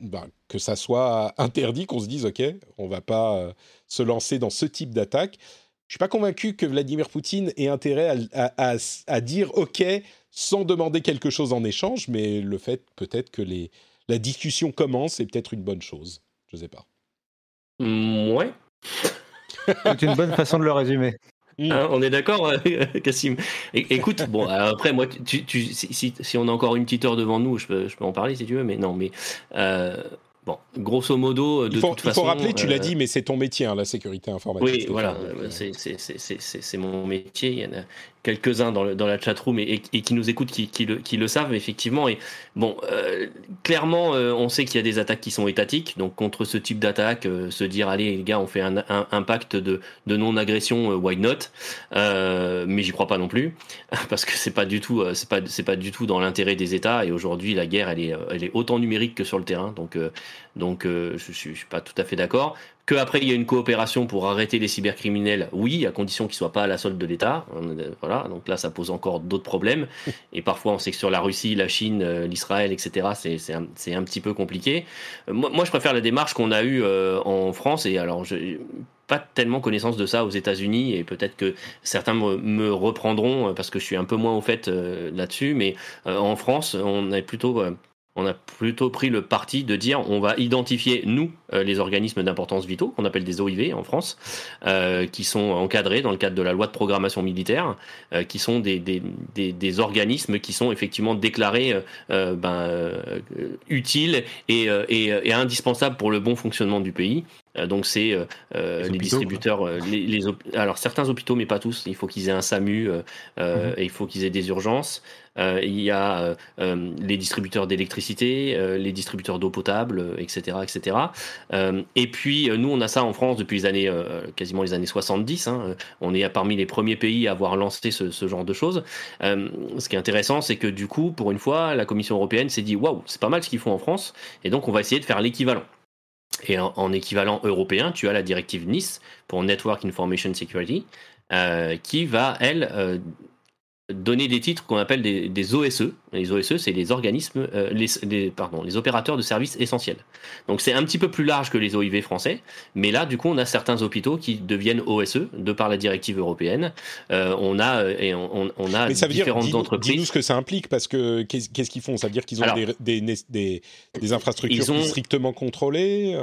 bah, que ça soit interdit, qu'on se dise, ok, on va pas se lancer dans ce type d'attaque. Je suis pas convaincu que Vladimir Poutine ait intérêt à, dire ok sans demander quelque chose en échange, mais le fait peut-être que la discussion commence est peut-être une bonne chose. Je sais pas. Mmh, ouais. C'est une bonne façon de le résumer. Hein, on est d'accord, euh, Cassim? Écoute, bon, après, moi, tu, tu, si, si, on a encore une petite heure devant nous, je peux, je peux en parler si tu veux, mais non, mais euh, Bon, grosso modo, de il faut, toute façon. Il faut rappeler, tu l'as dit, mais c'est ton métier, hein, la sécurité informatique. Oui, voilà, c'est mon métier. Il y en a quelques-uns dans, dans, la chatroom et, et, qui nous écoutent, qui, qui, le, qui, le, savent effectivement. Et bon, euh, clairement, euh, on sait qu'il y a des attaques qui sont étatiques. Donc contre ce type d'attaque, euh, se dire allez les gars, on fait un, un, pacte de, de non-agression, why not? Mais j'y crois pas non plus parce que c'est pas du tout, c'est pas c'est pas du tout dans l'intérêt des États. Et aujourd'hui, la guerre, elle est, elle est autant numérique que sur le terrain. Donc donc je, je suis pas tout à fait d'accord. Qu'après, il y a une coopération pour arrêter les cybercriminels, oui, à condition qu'ils ne soient pas à la solde de l'État. Voilà, donc là, ça pose encore d'autres problèmes. Et parfois, on sait que sur la Russie, la Chine, euh, l'Israël, etc., c'est un, un, petit peu compliqué. Euh, moi, moi, je préfère la démarche qu'on a eue euh, en France. Et alors, je pas tellement connaissance de ça aux États-Unis et peut-être que certains me, me, reprendront parce que je suis un peu moins au fait là-dessus. Mais en France, on est plutôt on a plutôt pris le parti de dire on va identifier, nous, euh, les organismes d'importance vitaux, qu'on appelle des OIV en France, euh, qui sont encadrés dans le cadre de la loi de programmation militaire, euh, qui sont des, des, des, organismes qui sont effectivement déclarés ben, utiles et, et, et, indispensables pour le bon fonctionnement du pays. Euh, donc c'est euh, euh, Les les, hôpitaux, distributeurs, les, alors certains hôpitaux, mais pas tous. Il faut qu'ils aient un SAMU euh, Mhm. et il faut qu'ils aient des urgences. Euh, il y a les distributeurs d'électricité, les distributeurs d'eau potable, etc., etc. Et puis nous, on a ça en France depuis les années, quasiment les années 70. hein. On est parmi les premiers pays à avoir lancé ce, ce genre de choses. Ce qui est intéressant, c'est que du coup, pour une fois, la Commission européenne s'est dit waouh, c'est pas mal ce qu'ils font en France, et donc on va essayer de faire l'équivalent. Et en, en équivalent européen, tu as la directive Nice pour Network Information Security, euh, qui va, elle, euh, donner des titres qu'on appelle des, des OSE. Les OSE, c'est les organismes, euh, les, les- pardon, les opérateurs de services essentiels. Donc c'est un petit peu plus large que les OIV français, mais là, du coup, on a certains hôpitaux qui deviennent OSE de par la directive européenne. Euh, on a euh, et on, a Mais ça veut dire, différentes entreprises. dis-nous ce que ça implique, parce que qu'est-ce qu'ils font? Ça veut dire qu'ils ont Alors, des, des, infrastructures ont- strictement contrôlées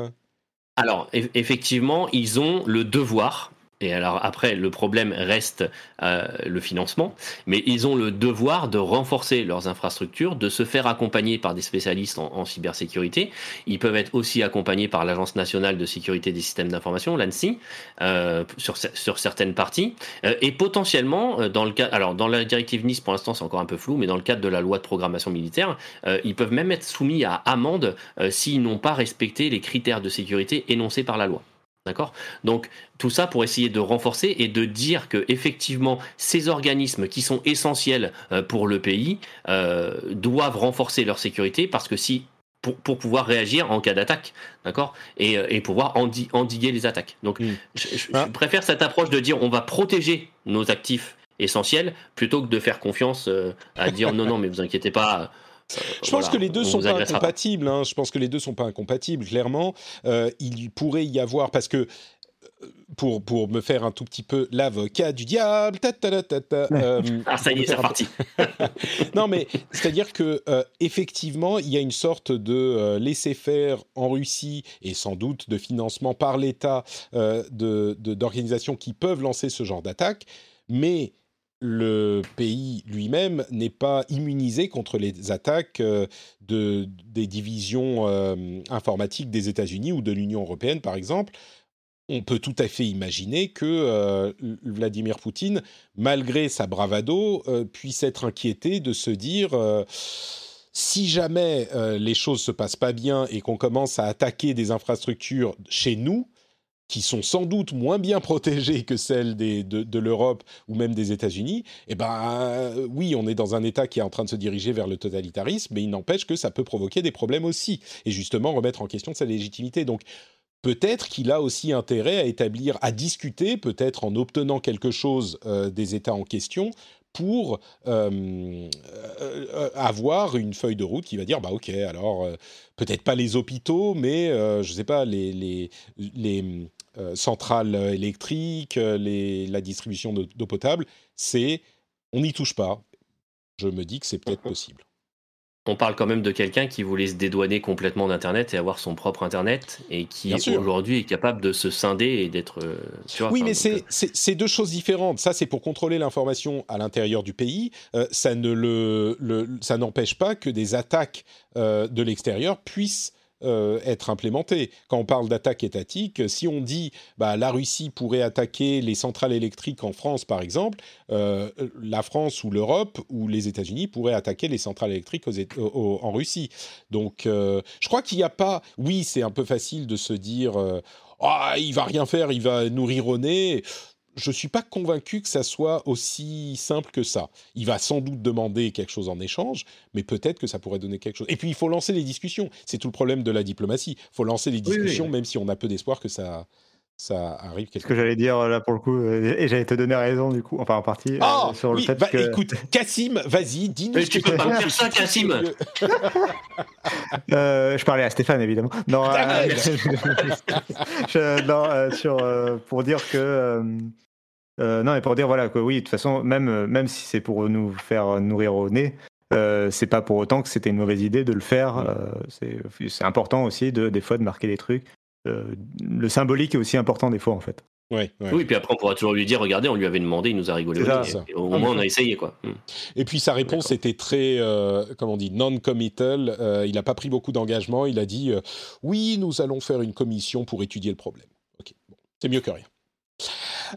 Alors, eff- effectivement, ils ont le devoir. Et alors après, le problème reste euh, le financement, mais ils ont le devoir de renforcer leurs infrastructures, de se faire accompagner par des spécialistes en, cybersécurité. Ils peuvent être aussi accompagnés par l'Agence nationale de sécurité des systèmes d'information, l'ANSI, euh, sur, cer- sur certaines parties. Euh, et potentiellement, dans le cas, alors dans la directive Nice, pour l'instant, c'est encore un peu flou, mais dans le cadre de la loi de programmation militaire, ils peuvent même être soumis à amende s'ils n'ont pas respecté les critères de sécurité énoncés par la loi. D'accord? Donc tout ça pour essayer de renforcer et de dire que effectivement ces organismes qui sont essentiels euh, pour le pays euh, doivent renforcer leur sécurité parce que si pour, pour pouvoir réagir en cas d'attaque, d'accord, et, euh, et pouvoir endi- endiguer les attaques. Donc, Mm. je, je- Ah. je préfère cette approche de dire on va protéger nos actifs essentiels plutôt que de faire confiance à dire non non mais vous inquiétez pas. Je pense voilà, que les deux on sont pas incompatibles. hein. Je pense que les deux sont pas incompatibles. Clairement, Euh, il pourrait y avoir parce que euh, pour pour me faire un tout petit peu l'avocat du diable. ta, ta, ta, ta, ta, euh, Ah ça y est, c'est reparti. non, mais c'est-à-dire que euh, effectivement, il y a une sorte de euh, laisser-faire en Russie et sans doute de financement par l'État euh, de de- d'organisations qui peuvent lancer ce genre d'attaque, mais le pays lui-même n'est pas immunisé contre les attaques euh, de, des divisions euh, informatiques des États-Unis ou de l'Union européenne, par exemple. On peut tout à fait imaginer que euh, Vladimir Poutine, malgré sa bravado, puisse être inquiété de se dire si jamais les choses se passent pas bien et qu'on commence à attaquer des infrastructures chez nous, qui sont sans doute moins bien protégées que celles de, l'Europe ou même des États-Unis, eh ben euh, oui, on est dans un État qui est en train de se diriger vers le totalitarisme, mais il n'empêche que ça peut provoquer des problèmes aussi, et justement remettre en question sa légitimité. Donc peut-être qu'il a aussi intérêt à établir, à discuter, peut-être en obtenant quelque chose euh, des États en question, pour euh, avoir une feuille de route qui va dire bah ok alors peut-être pas les hôpitaux mais euh, je sais pas les euh, centrales électriques euh, les, la distribution d'eau potable c'est on n'y touche pas je me dis que c'est peut-être possible on parle quand même de quelqu'un qui voulait se dédouaner complètement d'Internet et avoir son propre Internet et qui aujourd'hui est capable de se scinder et d'être. euh, Oui, mais c'est- euh, deux choses différentes. Ça, c'est pour contrôler l'information à l'intérieur du pays. Euh, ça ne le, le- ça n'empêche pas que des attaques euh, de l'extérieur puissent euh, être implémentées. Quand on parle d'attaque étatique, si on dit bah, la Russie pourrait attaquer les centrales électriques en France, par exemple, euh, la France ou l'Europe ou les États-Unis pourraient attaquer les centrales électriques en Russie. Donc, euh, je crois qu'il n'y a pas. Oui, c'est un peu facile de se dire. ah, il va rien faire, il va nourrir au Je suis pas convaincu que ça soit aussi simple que ça. Il va sans doute demander quelque chose en échange, mais peut-être que ça pourrait donner quelque chose. Et puis il faut lancer les discussions. C'est tout le problème de la diplomatie. Il faut lancer les oui. discussions, même si on a peu d'espoir que ça, ça arrive Ce quelque que j'allais dire là pour le coup, euh, et j'allais te donner raison du coup, enfin en partie, euh, Ah sur le oui, fait bah, que. écoute, Cassim, vas-y, dis-nous. Mais ce tu que peux pas faire ça, Cassim. Euh, je parlais à Stéphane évidemment. Non, Ah, euh, je- non, euh, sur, euh, pour dire que. Euh, non, et pour dire voilà que oui, de toute façon, même, euh, même si c'est pour nous faire nourrir au nez, euh, c'est pas pour autant que c'était une mauvaise idée de le faire. euh, c'est important aussi de, des fois de marquer des trucs. Euh, le symbolique est aussi important des fois en fait. Ouais, ouais. Oui, puis après, on pourra toujours lui dire regardez, on lui avait demandé, il nous a rigolé. Au ça, nez. Et Au moins, on a essayé, quoi. Mm. Et puis sa réponse était très, euh, comment on dit, non-committal. Euh, il n'a pas pris beaucoup d'engagement. Il a dit euh, oui, nous allons faire une commission pour étudier le problème. Ok, bon, c'est mieux que rien.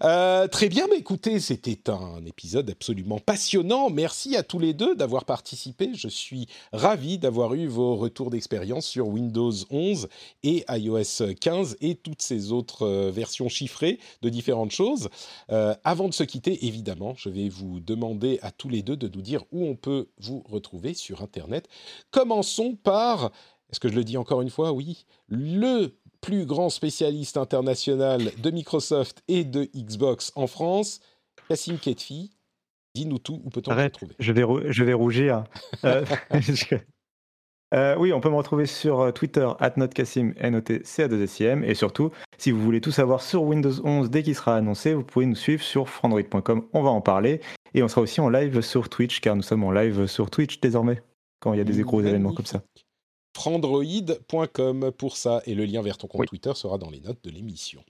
Euh, très bien, mais écoutez, c'était un épisode absolument passionnant. Merci à tous les deux d'avoir participé. Je suis ravi d'avoir eu vos retours d'expérience sur Windows 11 et iOS 15 et toutes ces autres euh, versions chiffrées de différentes choses. Euh, avant de se quitter, évidemment, je vais vous demander à tous les deux de nous dire où on peut vous retrouver sur Internet. Commençons par, est-ce que je le dis encore une fois? Oui, le plus grand spécialiste international de Microsoft et de Xbox en France, Cassim Ketfi. Dis-nous tout, où peut-on te retrouver? je vais, rou- je vais rougir. Euh, je- Euh, oui, on peut me retrouver sur euh, Twitter, @notcassim, n o t c a 2 s i m Et surtout, si vous voulez tout savoir sur Windows 11 dès qu'il sera annoncé, vous pouvez nous suivre sur frandroid.com. On va en parler. Et on sera aussi en live sur Twitch, car nous sommes en live sur Twitch désormais, quand il y a des gros événements comme ça. Frandroid.com pour ça, et le lien vers ton compte Oui. Twitter sera dans les notes de l'émission.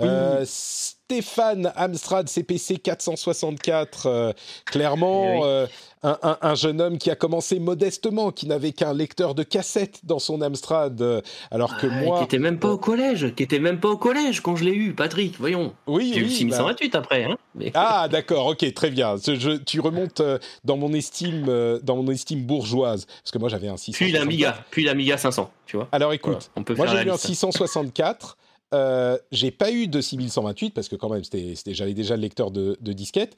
Oui. Euh, Stéphane Amstrad CPC 464, euh, clairement Eh oui. euh, un, un- un jeune homme qui a commencé modestement, qui n'avait qu'un lecteur de cassette dans son Amstrad, alors que Ah, moi, Qui était même pas au collège, qui était même pas au collège quand je l'ai eu, Patrick, voyons. oui, J'ai eu le oui, bah- 6128 après, hein. Mais... Ah d'accord, ok, très bien. Je- tu remontes dans mon estime, dans mon estime bourgeoise, parce que moi j'avais un 664. Puis l'Amiga, puis l'Amiga 500, tu vois. Alors écoute, Voilà, on peut moi j'ai eu un liste. 664. Euh, j'ai pas eu de 6128 parce que quand même c'était, c'était- j'avais déjà le lecteur de, de disquette.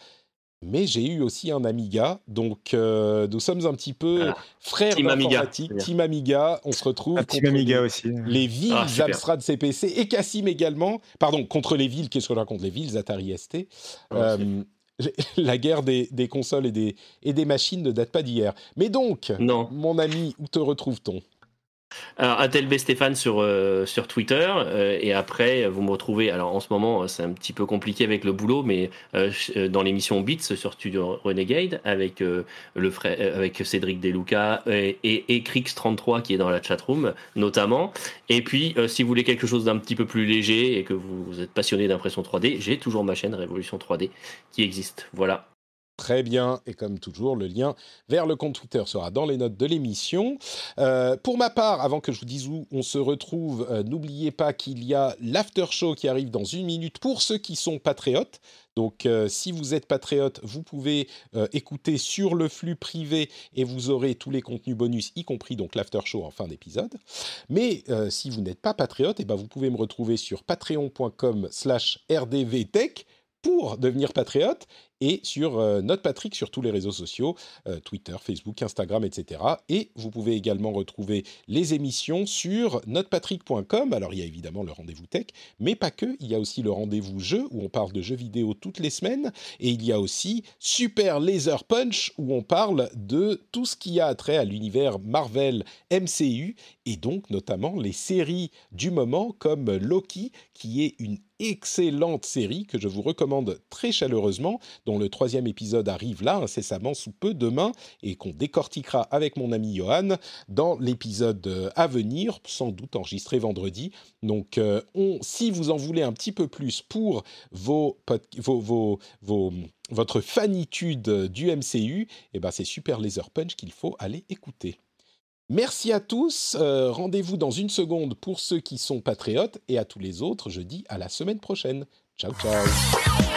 Mais j'ai eu aussi un Amiga, donc euh, nous sommes un petit peu Voilà. frères Team Amiga, d'informatique, bien. Team Amiga. On se retrouve petit contre Amiga les, aussi. les villes Ah. Amstrad CPC et Cassim également. Pardon, contre les villes, qu'est-ce que je raconte? Les villes Atari ST. Ah, Euh, la guerre des, des consoles et des, et des machines ne date pas d'hier. Mais donc, Non. mon ami, où te retrouve-t-on? Intelb Stéphane sur, euh, sur Twitter. euh, et après, vous me retrouvez. Alors, en ce moment, c'est un petit peu compliqué avec le boulot, mais euh, euh, dans l'émission Beats sur Studio Renegade avec, euh, le frère, euh, avec Cédric Deluca et, et, et Crix33 qui est dans la chatroom, notamment. Et puis, euh, si vous voulez quelque chose d'un petit peu plus léger et que vous êtes passionné d'impression 3D, j'ai toujours ma chaîne Révolution 3D qui existe. Voilà. Très bien, et comme toujours, le lien vers le compte Twitter sera dans les notes de l'émission. Euh, pour ma part, avant que je vous dise où on se retrouve, euh, n'oubliez pas qu'il y a l'after show qui arrive dans une minute pour ceux qui sont patriotes. Donc, euh, si vous êtes patriote, vous pouvez écouter sur le flux privé et vous aurez tous les contenus bonus, y compris donc l'after show en fin d'épisode. Mais si vous n'êtes pas patriote, eh ben, vous pouvez me retrouver sur patreon.com/slash rdvtech pour devenir patriote et sur euh, Note Patrick sur tous les réseaux sociaux, euh, Twitter, Facebook, Instagram, etc. Et vous pouvez également retrouver les émissions sur notepatrick.com. Alors il y a évidemment le rendez-vous tech, mais pas que. Il y a aussi le rendez-vous jeu où on parle de jeux vidéo toutes les semaines. Et il y a aussi Super Laser Punch où on parle de tout ce qui a trait à l'univers Marvel MCU et donc notamment les séries du moment comme Loki qui est une excellente série que je vous recommande très chaleureusement, dont le troisième épisode arrive là incessamment sous peu demain et qu'on décortiquera avec mon ami Johan dans l'épisode euh, à venir, sans doute enregistré vendredi. Donc, euh, on, si vous en voulez un petit peu plus pour vos, vos, vos- votre fanitude du MCU, eh ben c'est Super Laser Punch qu'il faut aller écouter. Merci à tous. euh, Rendez-vous dans une seconde pour ceux qui sont patriotes et à tous les autres, je dis à la semaine prochaine. Ciao, ciao.